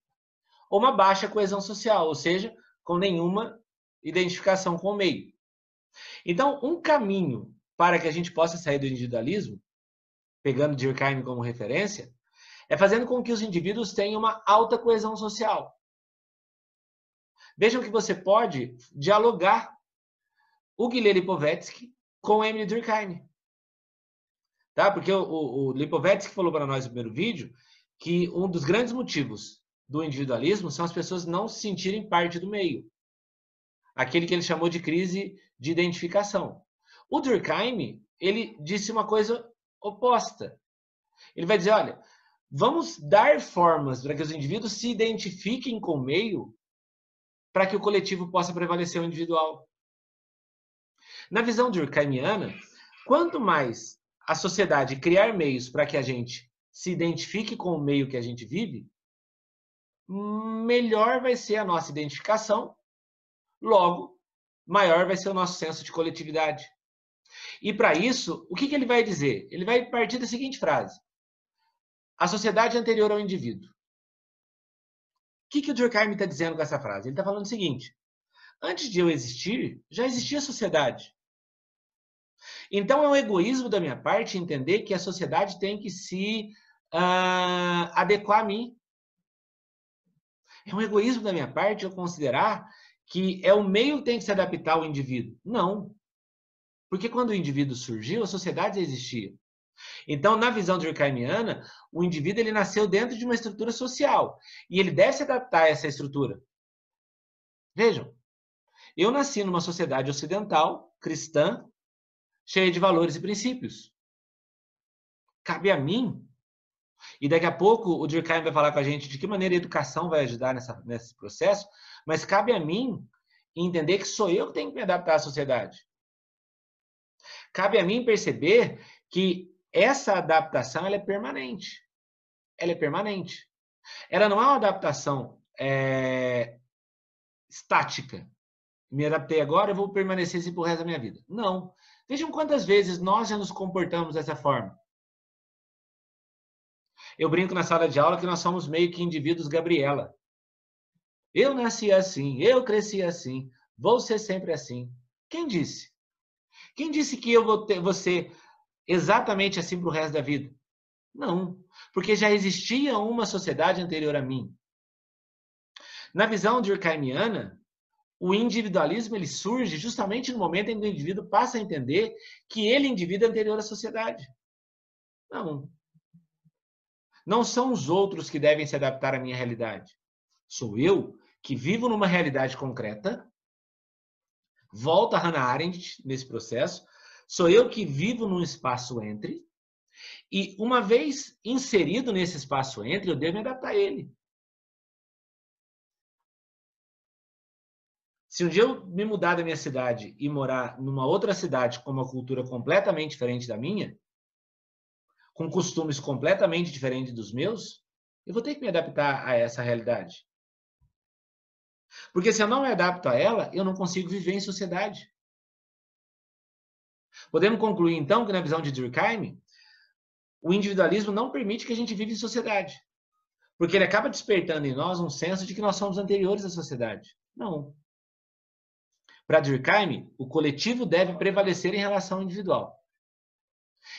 Speaker 1: ou uma baixa coesão social, ou seja, com nenhuma identificação com o meio. Então, um caminho para que a gente possa sair do individualismo, pegando Durkheim como referência, é fazendo com que os indivíduos tenham uma alta coesão social. Vejam que você pode dialogar o Guilherme Lipovetsky com Emily Durkheim. Tá? Porque o, o, o Lipovetsky falou para nós no primeiro vídeo que um dos grandes motivos do individualismo são as pessoas não se sentirem parte do meio aquele que ele chamou de crise de identificação. O Durkheim, ele disse uma coisa oposta. Ele vai dizer, olha, vamos dar formas para que os indivíduos se identifiquem com o meio para que o coletivo possa prevalecer o individual. Na visão durkheimiana, quanto mais a sociedade criar meios para que a gente se identifique com o meio que a gente vive, melhor vai ser a nossa identificação Logo, maior vai ser o nosso senso de coletividade. E para isso, o que, que ele vai dizer? Ele vai partir da seguinte frase: A sociedade anterior ao indivíduo. O que, que o Durkheim está dizendo com essa frase? Ele está falando o seguinte: antes de eu existir, já existia a sociedade. Então é um egoísmo da minha parte entender que a sociedade tem que se uh, adequar a mim. É um egoísmo da minha parte eu considerar que é o meio que tem que se adaptar ao indivíduo. Não. Porque quando o indivíduo surgiu, a sociedade existia. Então, na visão durkheimiana, o indivíduo ele nasceu dentro de uma estrutura social e ele deve se adaptar a essa estrutura. Vejam, eu nasci numa sociedade ocidental, cristã, cheia de valores e princípios. Cabe a mim. E daqui a pouco o Durkheim vai falar com a gente de que maneira a educação vai ajudar nessa, nesse processo, mas cabe a mim entender que sou eu que tenho que me adaptar à sociedade. Cabe a mim perceber que essa adaptação ela é permanente. Ela é permanente. Ela não é uma adaptação é, estática. Me adaptei agora, eu vou permanecer assim pro resto da minha vida. Não. Vejam quantas vezes nós já nos comportamos dessa forma. Eu brinco na sala de aula que nós somos meio que indivíduos Gabriela. Eu nasci assim, eu cresci assim, vou ser sempre assim. Quem disse? Quem disse que eu vou, ter, ser exatamente assim para o resto da vida? Não, porque já existia uma sociedade anterior a mim. Na visão durkheimiana, o individualismo ele surge justamente no momento em que o indivíduo passa a entender que ele, indivíduo, é anterior à sociedade. Não. Não são os outros que devem se adaptar à minha realidade. Sou eu que vivo numa realidade concreta. Volta Hannah Arendt nesse processo. Sou eu que vivo num espaço entre. E uma vez inserido nesse espaço entre, eu devo me adaptar a ele. Se um dia eu me mudar da minha cidade e morar numa outra cidade com uma cultura completamente diferente da minha, com costumes completamente diferentes dos meus, eu vou ter que me adaptar a essa realidade. Porque se eu não me adapto a ela, eu não consigo viver em sociedade. Podemos concluir, então, que na visão de Durkheim, o individualismo não permite que a gente viva em sociedade. Porque ele acaba despertando em nós um senso de que nós somos anteriores à sociedade. Não. Para Durkheim, o coletivo deve prevalecer em relação ao individual.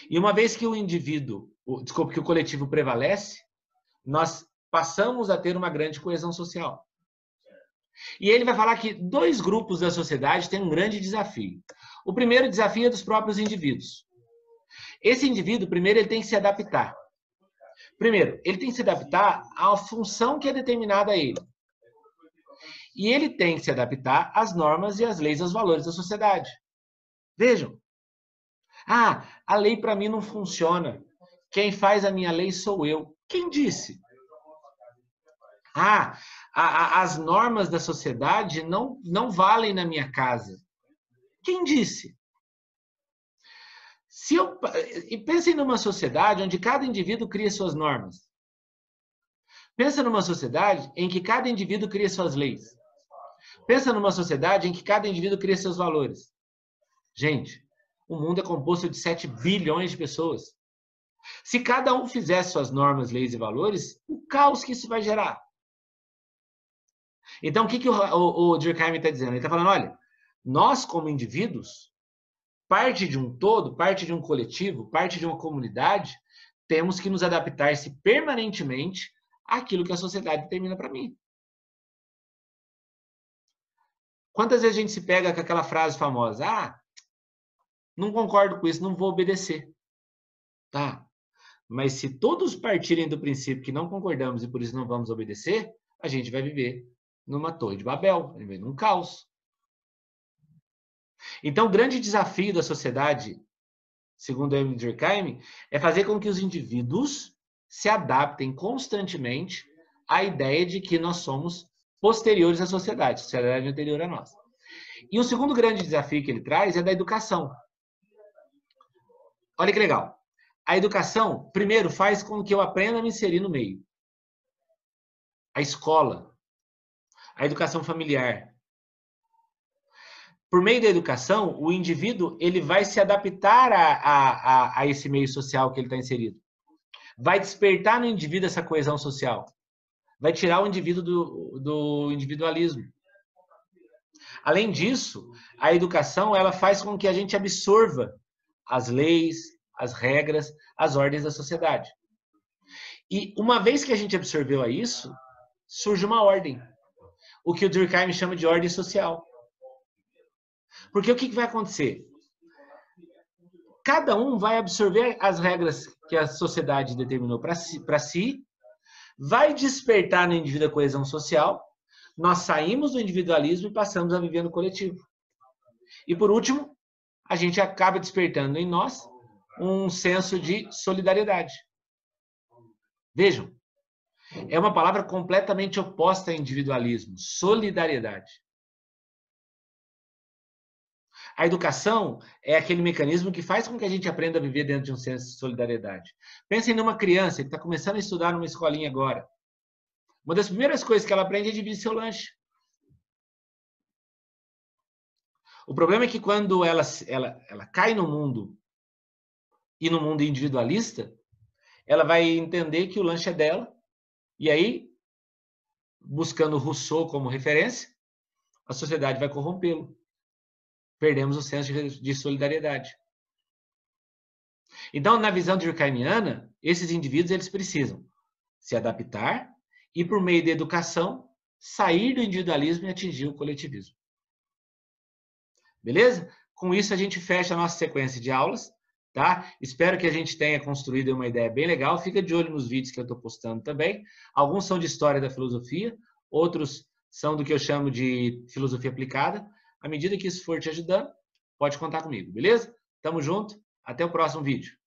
Speaker 1: E uma vez que o indivíduo, o, desculpa, que o coletivo prevalece, nós passamos a ter uma grande coesão social. E ele vai falar que dois grupos da sociedade têm um grande desafio. O primeiro desafio é dos próprios indivíduos. Esse indivíduo, primeiro, ele tem que se adaptar. Primeiro, ele tem que se adaptar à função que é determinada a ele. E ele tem que se adaptar às normas e às leis, aos valores da sociedade. Vejam. Ah, a lei para mim não funciona. Quem faz a minha lei sou eu. Quem disse? Ah, a, a, as normas da sociedade não, não valem na minha casa. Quem disse? Se eu, e pensem numa sociedade onde cada indivíduo cria suas normas. Pensa numa sociedade em que cada indivíduo cria suas leis. Pensa numa sociedade em que cada indivíduo cria seus valores. Gente, o mundo é composto de 7 bilhões de pessoas. Se cada um fizesse suas normas, leis e valores, o caos que isso vai gerar. Então, o que, que o, o, o Durkheim está dizendo? Ele está falando, olha, nós como indivíduos, parte de um todo, parte de um coletivo, parte de uma comunidade, temos que nos adaptar-se permanentemente àquilo que a sociedade determina para mim. Quantas vezes a gente se pega com aquela frase famosa? Ah, não concordo com isso, não vou obedecer. Tá. Mas se todos partirem do princípio que não concordamos e por isso não vamos obedecer, a gente vai viver numa torre de Babel, vai num caos. Então, o grande desafio da sociedade, segundo Emily Durkheim, é fazer com que os indivíduos se adaptem constantemente à ideia de que nós somos posteriores à sociedade, sociedade anterior a nós. E o segundo grande desafio que ele traz é da educação. Olha que legal. A educação, primeiro, faz com que eu aprenda a me inserir no meio. A escola, a educação familiar. Por meio da educação, o indivíduo ele vai se adaptar a, a, a esse meio social que ele está inserido. Vai despertar no indivíduo essa coesão social vai tirar o indivíduo do, do individualismo. Além disso, a educação ela faz com que a gente absorva as leis, as regras, as ordens da sociedade. E uma vez que a gente absorveu a isso, surge uma ordem. O que o Durkheim chama de ordem social. Porque o que vai acontecer? Cada um vai absorver as regras que a sociedade determinou para si, si vai despertar no indivíduo a coesão social, nós saímos do individualismo e passamos a viver no coletivo. E por último, a gente acaba despertando em nós um senso de solidariedade. Vejam, é uma palavra completamente oposta ao individualismo, solidariedade. A educação é aquele mecanismo que faz com que a gente aprenda a viver dentro de um senso de solidariedade. Pensem numa criança que está começando a estudar numa escolinha agora. Uma das primeiras coisas que ela aprende é dividir seu lanche. O problema é que quando ela, ela, ela cai no mundo e no mundo individualista, ela vai entender que o lanche é dela. E aí, buscando Rousseau como referência, a sociedade vai corrompê-lo perdemos o senso de solidariedade. Então, na visão durkheimiana, esses indivíduos eles precisam se adaptar e, por meio da educação, sair do individualismo e atingir o coletivismo. Beleza? Com isso, a gente fecha a nossa sequência de aulas. Tá? Espero que a gente tenha construído uma ideia bem legal. Fica de olho nos vídeos que eu estou postando também. Alguns são de história da filosofia, outros são do que eu chamo de filosofia aplicada. À medida que isso for te ajudando, pode contar comigo, beleza? Tamo junto, até o próximo vídeo.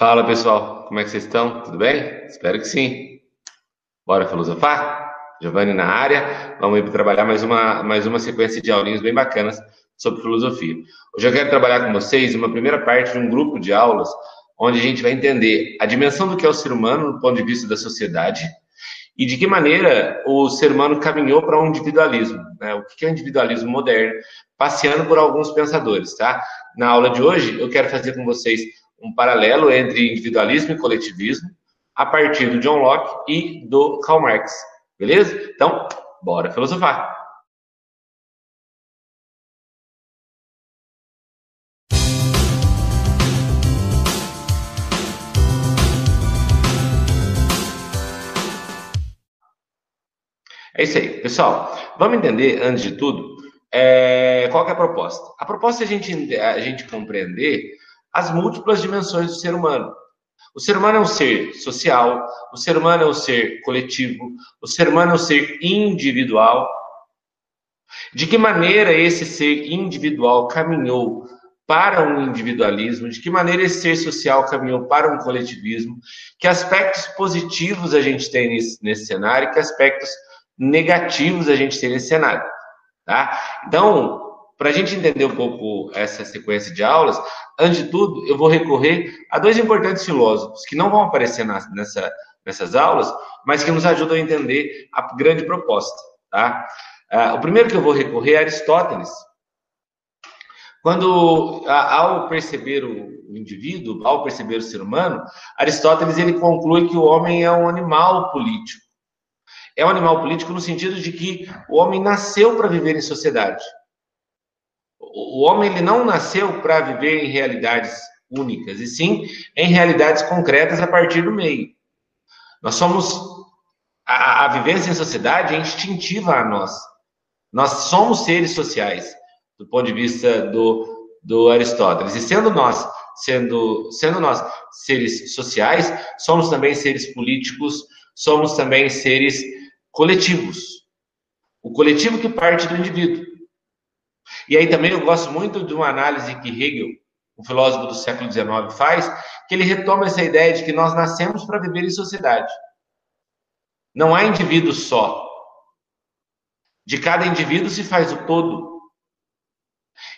Speaker 1: Fala pessoal, como é que vocês estão? Tudo bem? Espero que sim. Bora filosofar? Giovanni na área. Vamos trabalhar mais uma, mais uma sequência de aulinhas bem bacanas sobre filosofia. Hoje eu quero trabalhar com vocês uma primeira parte de um grupo de aulas onde a gente vai entender a dimensão do que é o ser humano do ponto de vista da sociedade e de que maneira o ser humano caminhou para um individualismo, né? o que é o individualismo moderno, passeando por alguns pensadores, tá? Na aula de hoje eu quero fazer com vocês um paralelo entre individualismo e coletivismo a partir do John Locke e do Karl Marx. Beleza? Então, bora filosofar. É isso aí, pessoal. Vamos entender, antes de tudo, é, qual é a proposta. A proposta é a gente, a gente compreender as múltiplas dimensões do ser humano. O ser humano é um ser social, o ser humano é um ser coletivo, o ser humano é um ser individual. De que maneira esse ser individual caminhou para um individualismo, de que maneira esse ser social caminhou para um coletivismo, que aspectos positivos a gente tem nesse, nesse cenário, que aspectos negativos a gente tem nesse cenário. Tá? Então, para a gente entender um pouco essa sequência de aulas, antes de tudo, eu vou recorrer a dois importantes filósofos que não vão aparecer nessa, nessas aulas, mas que nos ajudam a entender a grande proposta. Tá? Uh, o primeiro que eu vou recorrer é Aristóteles. Quando, ao perceber o indivíduo, ao perceber o ser humano, Aristóteles ele conclui que o homem é um animal político. É um animal político no sentido de que o homem nasceu para viver em sociedade o homem ele não nasceu para viver em realidades únicas, e sim em realidades concretas a partir do meio. Nós somos. A, a vivência em sociedade é instintiva a nós. Nós somos seres sociais, do ponto de vista do, do Aristóteles. E sendo nós, sendo, sendo nós seres sociais, somos também seres políticos, somos também seres coletivos. O coletivo que parte do indivíduo. E aí também eu gosto muito de uma análise que Hegel, um filósofo do século XIX, faz, que ele retoma essa ideia de que nós nascemos para viver em sociedade. Não há indivíduo só. De cada indivíduo se faz o todo.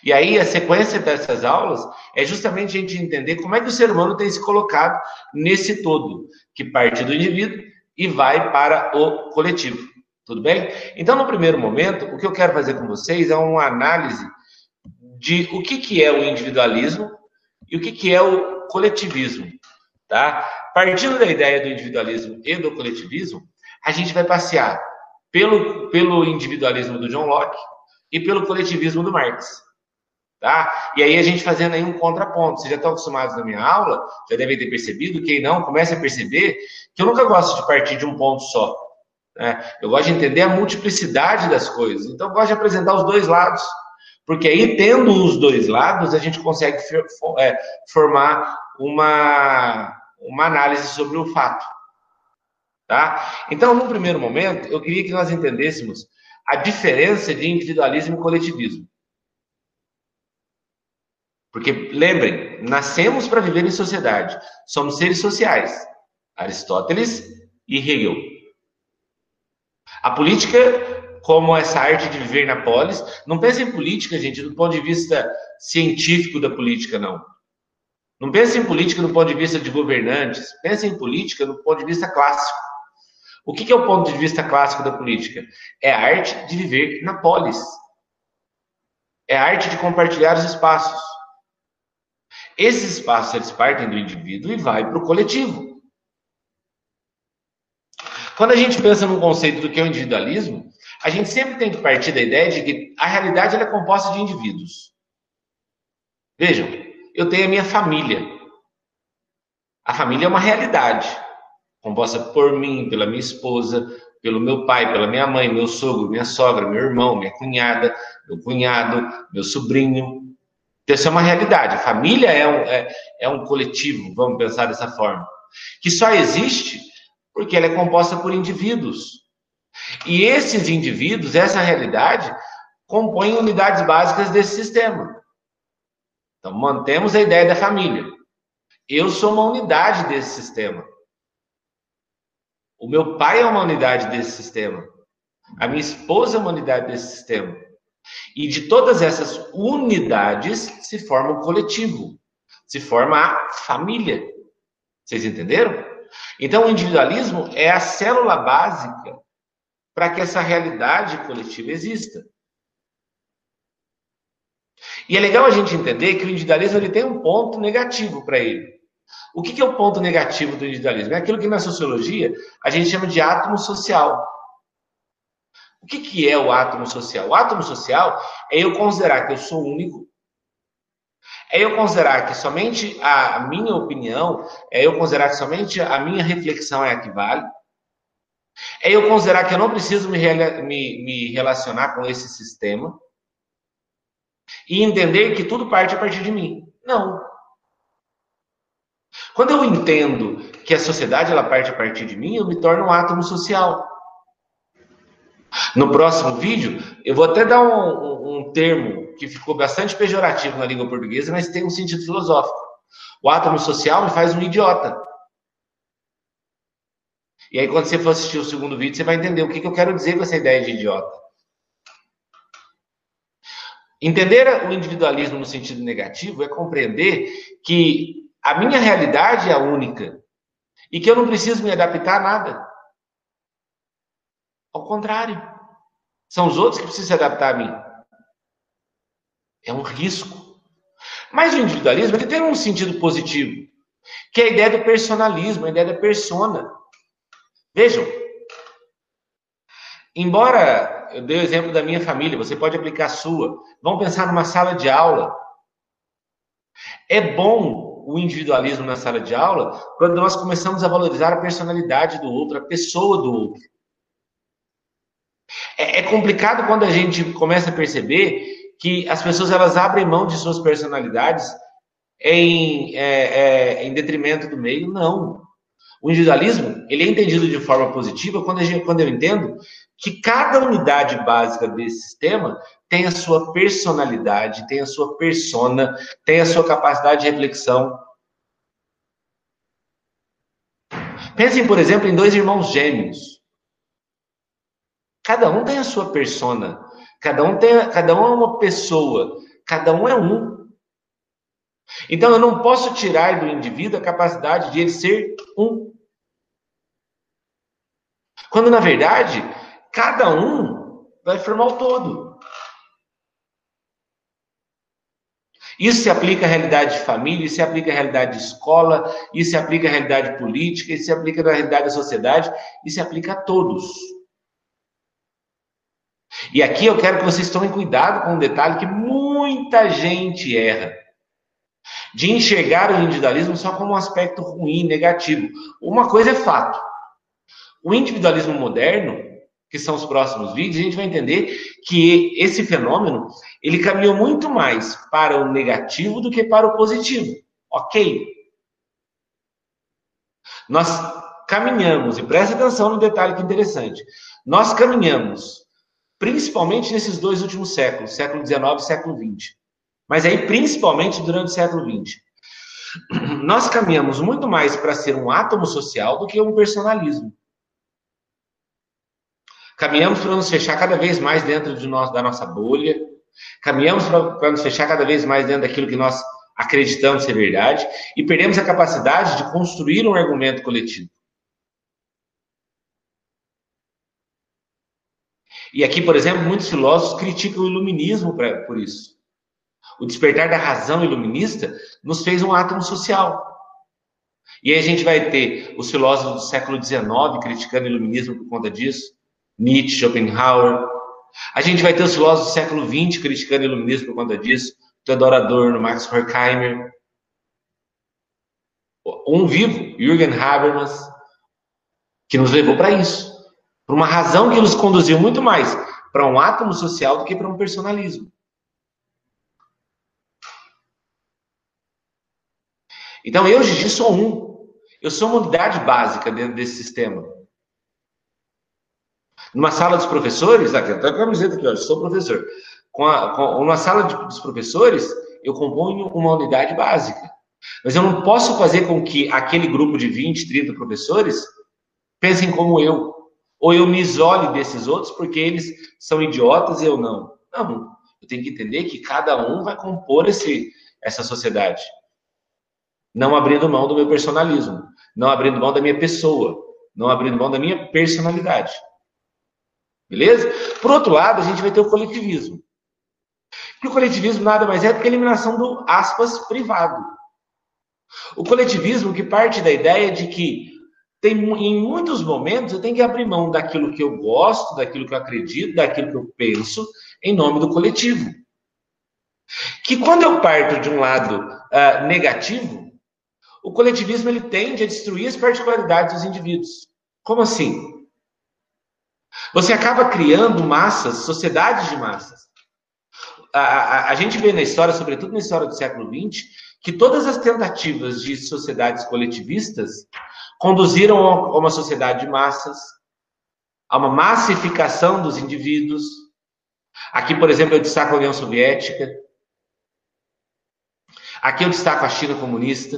Speaker 1: E aí a sequência dessas aulas é justamente a gente entender como é que o ser humano tem se colocado nesse todo, que parte do indivíduo e vai para o coletivo. Tudo bem? Então, no primeiro momento, o que eu quero fazer com vocês é uma análise de o que, que é o individualismo e o que, que é o coletivismo. Tá? Partindo da ideia do individualismo e do coletivismo, a gente vai passear pelo, pelo individualismo do John Locke e pelo coletivismo do Marx. Tá? E aí a gente fazendo aí um contraponto. Vocês já estão acostumados na minha aula, já devem ter percebido, quem não, comece a perceber que eu nunca gosto de partir de um ponto só. Né? Eu gosto de entender a multiplicidade das coisas. Então, eu gosto de apresentar os dois lados. Porque aí, tendo os dois lados, a gente consegue é, formar uma, uma análise sobre o fato. Tá? Então, no primeiro momento, eu queria que nós entendêssemos a diferença de individualismo e coletivismo. Porque, lembrem, nascemos para viver em sociedade. Somos seres sociais. Aristóteles e Hegel. A política, como essa arte de viver na polis, não pense em política, gente, do ponto de vista científico da política, não. Não pense em política do ponto de vista de governantes, pense em política do ponto de vista clássico. O que é o ponto de vista clássico da política? É a arte de viver na polis. É a arte de compartilhar os espaços. Esses espaços eles partem do indivíduo e vai para o coletivo. Quando a gente pensa num conceito do que é o individualismo, a gente sempre tem que partir da ideia de que a realidade é composta de indivíduos. Vejam, eu tenho a minha família. A família é uma realidade, composta por mim, pela minha esposa, pelo meu pai, pela minha mãe, meu sogro, minha sogra, meu irmão, minha cunhada, meu cunhado, meu sobrinho. Então, isso é uma realidade. A família é um, é, é um coletivo, vamos pensar dessa forma, que só existe porque ela é composta por indivíduos. E esses indivíduos, essa realidade, compõem unidades básicas desse sistema. Então, mantemos a ideia da família. Eu sou uma unidade desse sistema. O meu pai é uma unidade desse sistema. A minha esposa é uma unidade desse sistema. E de todas essas unidades se forma um coletivo, se forma a família. Vocês entenderam? Então, o individualismo é a célula básica para que essa realidade coletiva exista. E é legal a gente entender que o individualismo ele tem um ponto negativo para ele. O que, que é o ponto negativo do individualismo? É aquilo que na sociologia a gente chama de átomo social. O que, que é o átomo social? O átomo social é eu considerar que eu sou único, é eu considerar que somente a minha opinião, é eu considerar que somente a minha reflexão é a que vale, é eu considerar que eu não preciso me, me, me relacionar com esse sistema e entender que tudo parte a partir de mim. Não. Quando eu entendo que a sociedade ela parte a partir de mim, eu me torno um átomo social. No próximo vídeo, eu vou até dar um, um, um termo que ficou bastante pejorativo na língua portuguesa, mas tem um sentido filosófico. O átomo social me faz um idiota. E aí, quando você for assistir o segundo vídeo, você vai entender o que, que eu quero dizer com essa ideia de idiota. Entender o individualismo no sentido negativo é compreender que a minha realidade é a única e que eu não preciso me adaptar a nada. Ao contrário, são os outros que precisam se adaptar a mim. É um risco. Mas o individualismo ele tem um sentido positivo, que é a ideia do personalismo, a ideia da persona. Vejam, embora eu dei o exemplo da minha família, você pode aplicar a sua. Vamos pensar numa sala de aula. É bom o individualismo na sala de aula quando nós começamos a valorizar a personalidade do outro, a pessoa do outro. É, é complicado quando a gente começa a perceber que as pessoas elas abrem mão de suas personalidades em, é, é, em detrimento do meio. Não. O individualismo ele é entendido de forma positiva quando, gente, quando eu entendo que cada unidade básica desse sistema tem a sua personalidade, tem a sua persona, tem a sua capacidade de reflexão. Pensem, por exemplo, em dois irmãos gêmeos. Cada um tem a sua persona, cada um tem, cada um é uma pessoa, cada um é um. Então eu não posso tirar do indivíduo a capacidade de ele ser um. Quando na verdade, cada um vai formar o todo. Isso se aplica à realidade de família, isso se aplica à realidade de escola, isso se aplica à realidade política, isso se aplica à realidade da sociedade, isso se aplica a todos. E aqui eu quero que vocês tomem cuidado com um detalhe que muita gente erra. De enxergar o individualismo só como um aspecto ruim, negativo. Uma coisa é fato. O individualismo moderno, que são os próximos vídeos, a gente vai entender que esse fenômeno, ele caminhou muito mais para o negativo do que para o positivo. OK? Nós caminhamos, e preste atenção no detalhe que é interessante. Nós caminhamos principalmente nesses dois últimos séculos, século XIX e século XX. Mas aí, principalmente durante o século XX. Nós caminhamos muito mais para ser um átomo social do que um personalismo. Caminhamos para nos fechar cada vez mais dentro de nós, da nossa bolha. Caminhamos para, nos fechar cada vez mais dentro daquilo que nós acreditamos ser verdade. E perdemos a capacidade de construir um argumento coletivo. E aqui, por exemplo, muitos filósofos criticam o iluminismo por isso. O despertar da razão iluminista nos fez um átomo social. E aí a gente vai ter os filósofos do século XIX criticando o iluminismo por conta disso, Nietzsche, Schopenhauer. A gente vai ter os filósofos do século XX criticando o iluminismo por conta disso, Theodor Adorno, Max Horkheimer. Um vivo, Jürgen Habermas, que nos levou para isso. Por uma razão que nos conduziu muito mais para um átomo social do que para um personalismo. Então, eu, Gigi, sou um. Eu sou uma unidade básica dentro desse sistema. Numa sala dos professores, aqui, com a camiseta aqui, eu sou professor. Com, a, com uma sala de, dos professores, eu componho uma unidade básica. Mas eu não posso fazer com que aquele grupo de 20, 30 professores pensem como eu. Ou eu me isole desses outros porque eles são idiotas e eu não. Não. Eu tenho que entender que cada um vai compor esse, essa sociedade não abrindo mão do meu personalismo, não abrindo mão da minha pessoa, não abrindo mão da minha personalidade. Beleza? Por outro lado, a gente vai ter o coletivismo. Que o coletivismo nada mais é do que a eliminação do aspas privado. O coletivismo que parte da ideia de que tem, em muitos momentos eu tenho que abrir mão daquilo que eu gosto, daquilo que eu acredito, daquilo que eu penso, em nome do coletivo. Que quando eu parto de um lado uh, negativo, o coletivismo ele tende a destruir as particularidades dos indivíduos. Como assim? Você acaba criando massas, sociedades de massas. A, a, a, gente vê na história, sobretudo na história do século XX, que todas as tentativas de sociedades coletivistas conduziram a uma sociedade de massas, a uma massificação dos indivíduos. Aqui, por exemplo, eu destaco a União Soviética. Aqui eu destaco a China comunista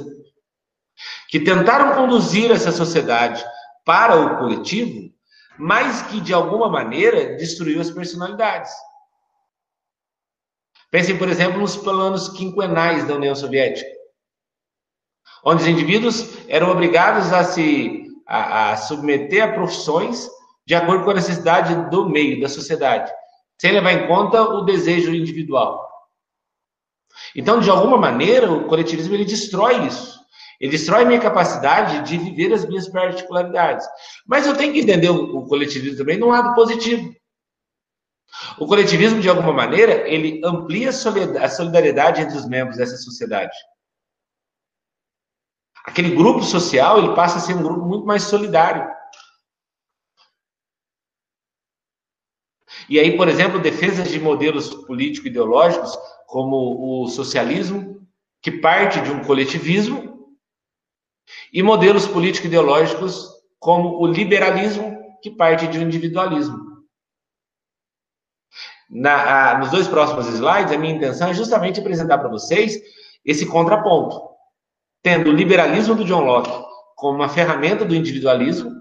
Speaker 1: que tentaram conduzir essa sociedade para o coletivo, mas que de alguma maneira destruiu as personalidades. Pensem, por exemplo, nos planos quinquenais da União Soviética, onde os indivíduos eram obrigados a se a, a submeter a profissões de acordo com a necessidade do meio, da sociedade, sem levar em conta o desejo individual. Então, de alguma maneira, o coletivismo ele destrói isso. Ele destrói minha capacidade de viver as minhas particularidades. Mas eu tenho que entender o, coletivismo também num lado positivo. O coletivismo, de alguma maneira, ele amplia a solidariedade entre os membros dessa sociedade. Aquele grupo social, ele passa a ser um grupo muito mais solidário. E aí, por exemplo, defesas de modelos político-ideológicos, como o socialismo, que parte de um coletivismo, e modelos político-ideológicos como o liberalismo, que parte de um individualismo. Na, a, nos dois próximos slides, a minha intenção é justamente apresentar para vocês esse contraponto, tendo o liberalismo do John Locke como uma ferramenta do individualismo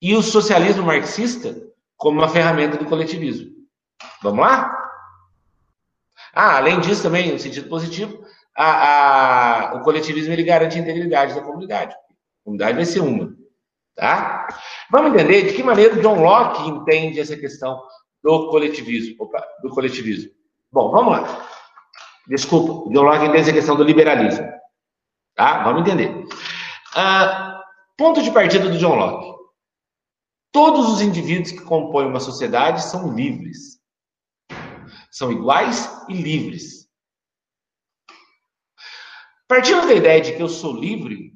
Speaker 1: e o socialismo marxista como uma ferramenta do coletivismo. Vamos lá? Ah, além disso, também, no sentido positivo, a, a, o coletivismo ele garante a integridade da comunidade. A comunidade vai ser uma. Tá? Vamos entender de que maneira John Locke entende essa questão do coletivismo. Opa, do coletivismo. Bom, vamos lá. Desculpa, John Locke entende essa questão do liberalismo. Tá? Vamos entender. Uh, ponto de partida do John Locke. Todos os indivíduos que compõem uma sociedade são livres. São iguais e livres. Partindo da ideia de que eu sou livre,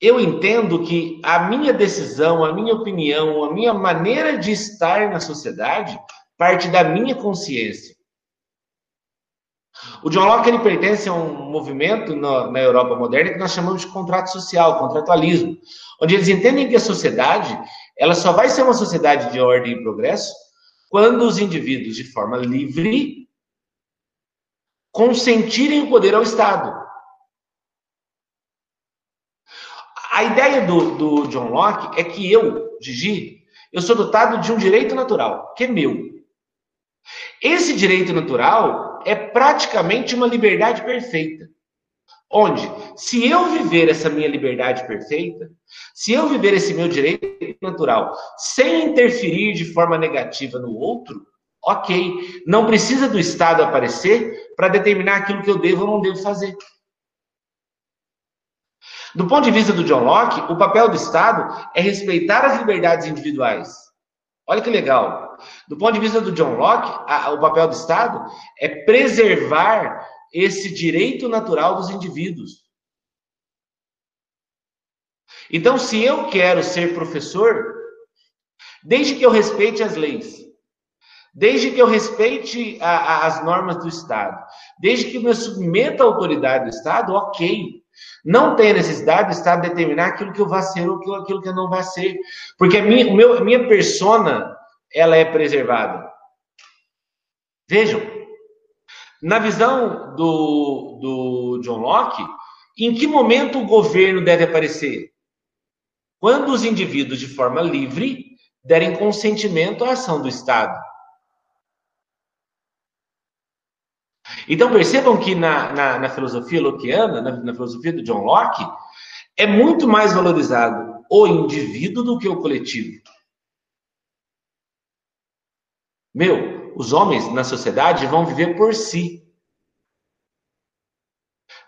Speaker 1: eu entendo que a minha decisão, a minha opinião, a minha maneira de estar na sociedade parte da minha consciência. O John Locke ele pertence a um movimento na, na Europa moderna que nós chamamos de contrato social, contratualismo, onde eles entendem que a sociedade ela só vai ser uma sociedade de ordem e progresso quando os indivíduos, de forma livre, consentirem o poder ao Estado. A ideia do, do John Locke é que eu, Gigi, eu sou dotado de um direito natural, que é meu. Esse direito natural praticamente uma liberdade perfeita. Onde, se eu viver essa minha liberdade perfeita, se eu viver esse meu direito natural sem interferir de forma negativa no outro, Ok. Não precisa do Estado aparecer para determinar aquilo que eu devo ou não devo fazer. Do ponto de vista do John Locke, o papel do Estado é respeitar as liberdades individuais. Olha que legal. Do ponto de vista do John Locke, a, o papel do Estado é preservar esse direito natural dos indivíduos. Então, se eu quero ser professor, desde que eu respeite as leis, desde que eu respeite a, a, as normas do Estado, desde que eu me submeta à autoridade do Estado, ok. Não tem necessidade do Estado determinar aquilo que eu vou ser ou aquilo que eu não vou ser. Porque a minha, meu, minha persona, ela é preservada. Vejam, na visão do, do John Locke, em que momento o governo deve aparecer? Quando os indivíduos, de forma livre, derem consentimento à ação do Estado. Então percebam que na, na, na filosofia lockeana, na, na filosofia do John Locke, é muito mais valorizado o indivíduo do que o coletivo. Meu, os homens na sociedade vão viver por si.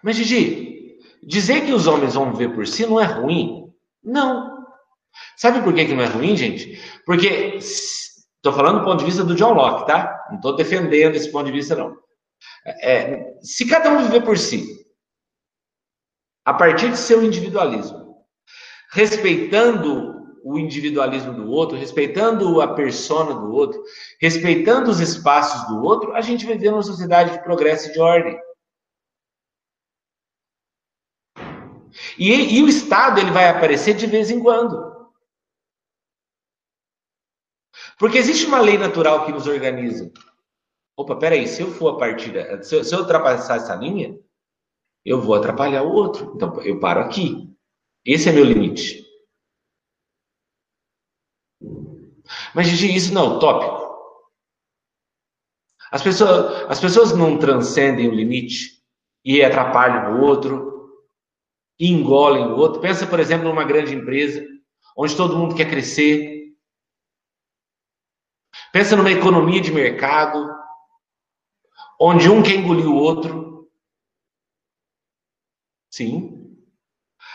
Speaker 1: Mas, Gigi, dizer que os homens vão viver por si não é ruim? Não. Sabe por que, que não é ruim, gente? Porque, estou falando do ponto de vista do John Locke, tá? Não estou defendendo esse ponto de vista, não. É, se cada um viver por si, a partir de seu individualismo, respeitando o individualismo do outro, respeitando a persona do outro, respeitando os espaços do outro, a gente vai numa sociedade de progresso e de ordem. E, e o Estado ele vai aparecer de vez em quando. Porque existe uma lei natural que nos organiza. Opa, peraí, se eu for a partir, se se eu ultrapassar essa linha, eu vou atrapalhar o outro. Então eu paro aqui. Esse é meu limite. Mas, Gigi, isso não é utópico. As pessoas, as pessoas não transcendem o limite e atrapalham o outro, e engolem o outro. Pensa, por exemplo, numa grande empresa, onde todo mundo quer crescer. Pensa numa economia de mercado, onde um quer engolir o outro. Sim.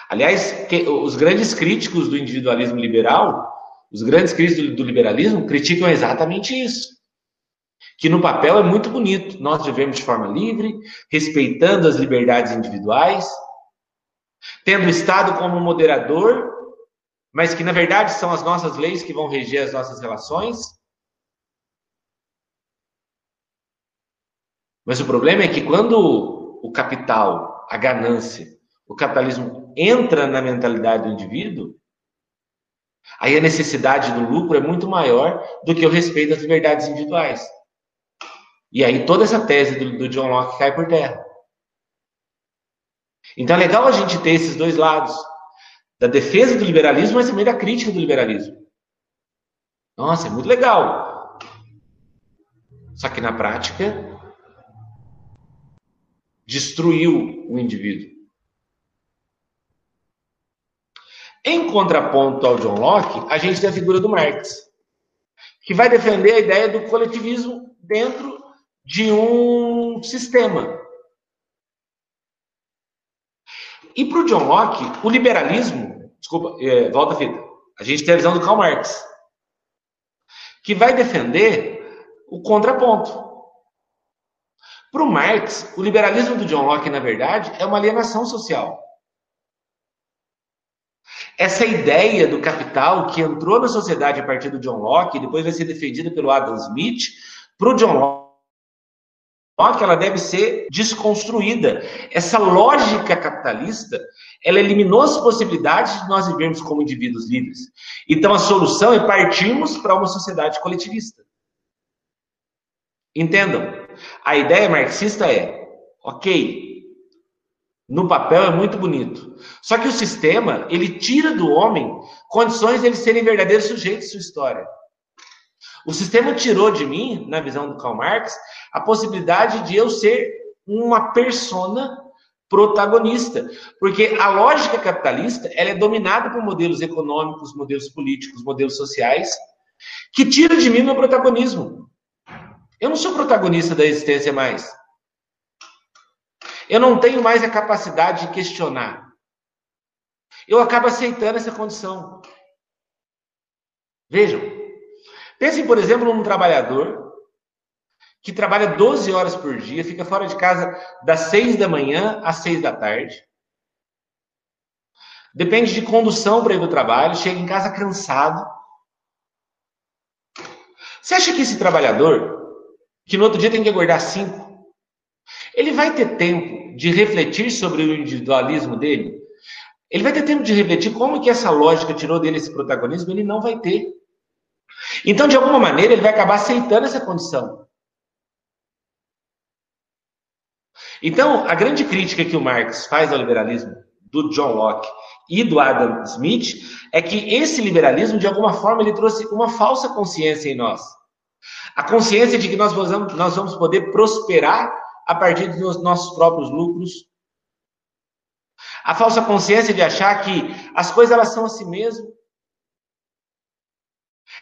Speaker 1: Aliás, os grandes críticos do individualismo liberal os grandes críticos do, liberalismo criticam exatamente isso. Que no papel é muito bonito. Nós vivemos de forma livre, respeitando as liberdades individuais, tendo o Estado como moderador, mas que na verdade são as nossas leis que vão reger as nossas relações. Mas o problema é que quando o capital, a ganância, o capitalismo entra na mentalidade do indivíduo, Aí a necessidade do lucro é muito maior do que o respeito às liberdades individuais. E aí toda essa tese do, do John Locke cai por terra. Então é legal a gente ter esses dois lados. Da defesa do liberalismo, mas também da crítica do liberalismo. Nossa, é muito legal. Só que na prática, destruiu o indivíduo. Em contraponto ao John Locke, a gente tem a figura do Marx, que vai defender a ideia do coletivismo dentro de um sistema. E para o John Locke, o liberalismo, desculpa, é, volta a fita, a gente tem a visão do Karl Marx, que vai defender o contraponto. Para o Marx, o liberalismo do John Locke, na verdade, é uma alienação social. Essa ideia do capital que entrou na sociedade a partir do John Locke, depois vai ser defendida pelo Adam Smith, para o John Locke, ela deve ser desconstruída. Essa lógica capitalista, ela eliminou as possibilidades de nós vivermos como indivíduos livres. Então a solução é partirmos para uma sociedade coletivista. Entendam? A ideia marxista é, ok, no papel é muito bonito. Só que o sistema, ele tira do homem condições de eles serem verdadeiros sujeitos de sua história. O sistema tirou de mim, na visão do Karl Marx, a possibilidade de eu ser uma persona protagonista, porque a lógica capitalista ela é dominada por modelos econômicos, modelos políticos, modelos sociais, que tira de mim meu protagonismo. Eu não sou protagonista da existência mais. Eu não tenho mais a capacidade de questionar. Eu acabo aceitando essa condição. Vejam. Pensem, por exemplo, num trabalhador que trabalha 12 horas por dia, fica fora de casa das 6 da manhã às 6 da tarde. Depende de condução para ir para o trabalho, chega em casa cansado. Você acha que esse trabalhador, que no outro dia tem que acordar 5, ele vai ter tempo de refletir sobre o individualismo dele? Ele vai ter tempo de refletir como que essa lógica tirou dele esse protagonismo? Ele não vai ter. Então, de alguma maneira, ele vai acabar aceitando essa condição. Então, a grande crítica que o Marx faz ao liberalismo, do John Locke e do Adam Smith, é que esse liberalismo, de alguma forma, ele trouxe uma falsa consciência em nós. A consciência de que nós vamos, nós vamos poder prosperar a partir dos nossos próprios lucros. A falsa consciência de achar que as coisas elas são assim mesmo.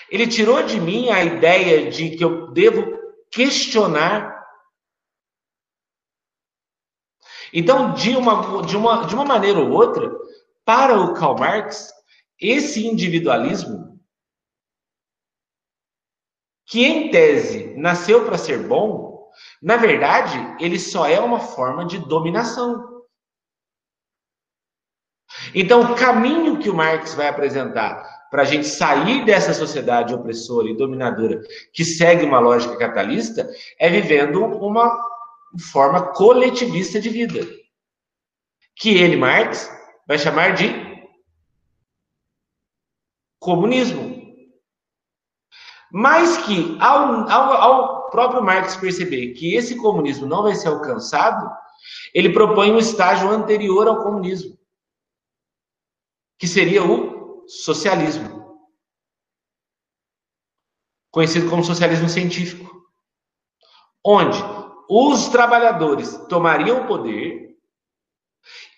Speaker 1: Ele tirou de mim a ideia de que eu devo questionar Então, de uma, de uma, de uma maneira ou outra, para o Karl Marx, esse individualismo, que em tese nasceu para ser bom, na verdade, ele só é uma forma de dominação. Então, o caminho que o Marx vai apresentar para a gente sair dessa sociedade opressora e dominadora que segue uma lógica capitalista é vivendo uma forma coletivista de vida, que ele, Marx, vai chamar de comunismo. Mas que, ao, ao, ao próprio Marx perceber que esse comunismo não vai ser alcançado, ele propõe um estágio anterior ao comunismo, que seria o socialismo, conhecido como socialismo científico, onde os trabalhadores tomariam o poder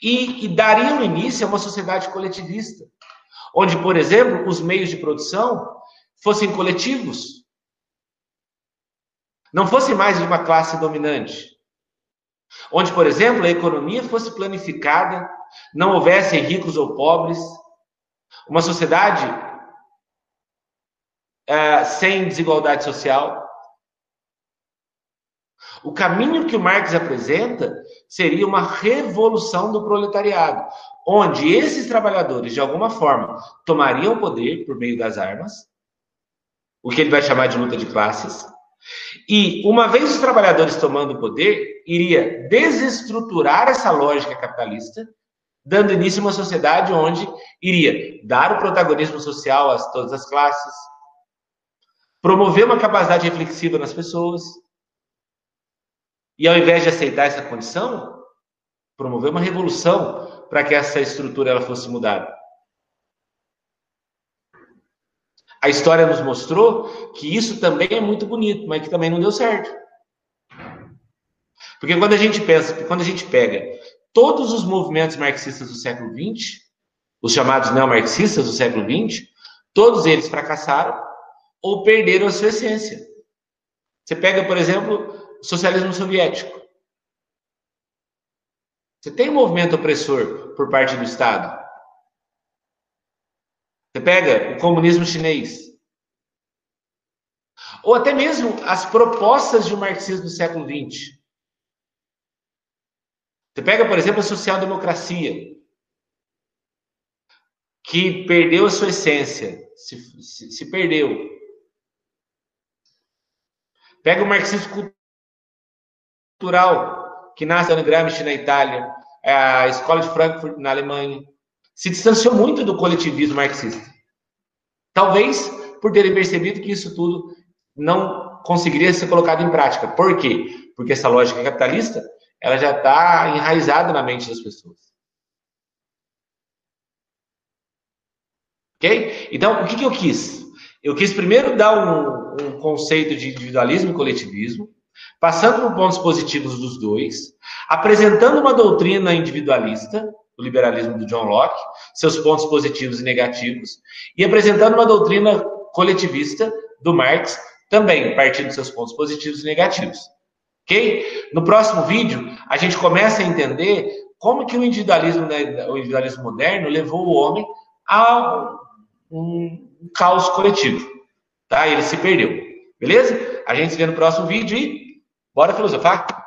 Speaker 1: e, e dariam início a uma sociedade coletivista, onde, por exemplo, os meios de produção fossem coletivos, não fosse mais de uma classe dominante, onde, por exemplo, a economia fosse planificada, não houvessem ricos ou pobres, uma sociedade é, sem desigualdade social. O caminho que o Marx apresenta seria uma revolução do proletariado, onde esses trabalhadores, de alguma forma, tomariam o poder por meio das armas, o que ele vai chamar de luta de classes, e uma vez os trabalhadores tomando o poder, iria desestruturar essa lógica capitalista, dando início a uma sociedade onde iria dar o protagonismo social a todas as classes, promover uma capacidade reflexiva nas pessoas, e ao invés de aceitar essa condição, promover uma revolução para que essa estrutura ela fosse mudada. A história nos mostrou que isso também é muito bonito, mas que também não deu certo. Porque quando a gente pensa, quando a gente pega todos os movimentos marxistas do século XX, os chamados neomarxistas do século XX, todos eles fracassaram ou perderam a sua essência. Você pega, por exemplo, socialismo soviético. Você tem um movimento opressor por parte do Estado. Você pega o comunismo chinês. Ou até mesmo as propostas de um marxismo do século XX. Você pega, por exemplo, a social-democracia, que perdeu a sua essência, se, se, se perdeu. Pega o marxismo cultural que nasce no Gramsci na Itália, a Escola de Frankfurt na Alemanha, se distanciou muito do coletivismo marxista. Talvez por terem percebido que isso tudo não conseguiria ser colocado em prática. Por quê? Porque essa lógica capitalista ela já está enraizada na mente das pessoas. Ok? Então, o que, que eu quis? Eu quis primeiro dar um, um conceito de individualismo e coletivismo, passando por pontos positivos dos dois, apresentando uma doutrina individualista, o liberalismo do John Locke, seus pontos positivos e negativos, e apresentando uma doutrina coletivista do Marx, também partindo dos seus pontos positivos e negativos. Ok? No próximo vídeo, a gente começa a entender como que o individualismo, o individualismo moderno levou o homem a um, um caos coletivo. Tá? Ele se perdeu. Beleza? A gente se vê no próximo vídeo e bora filosofar!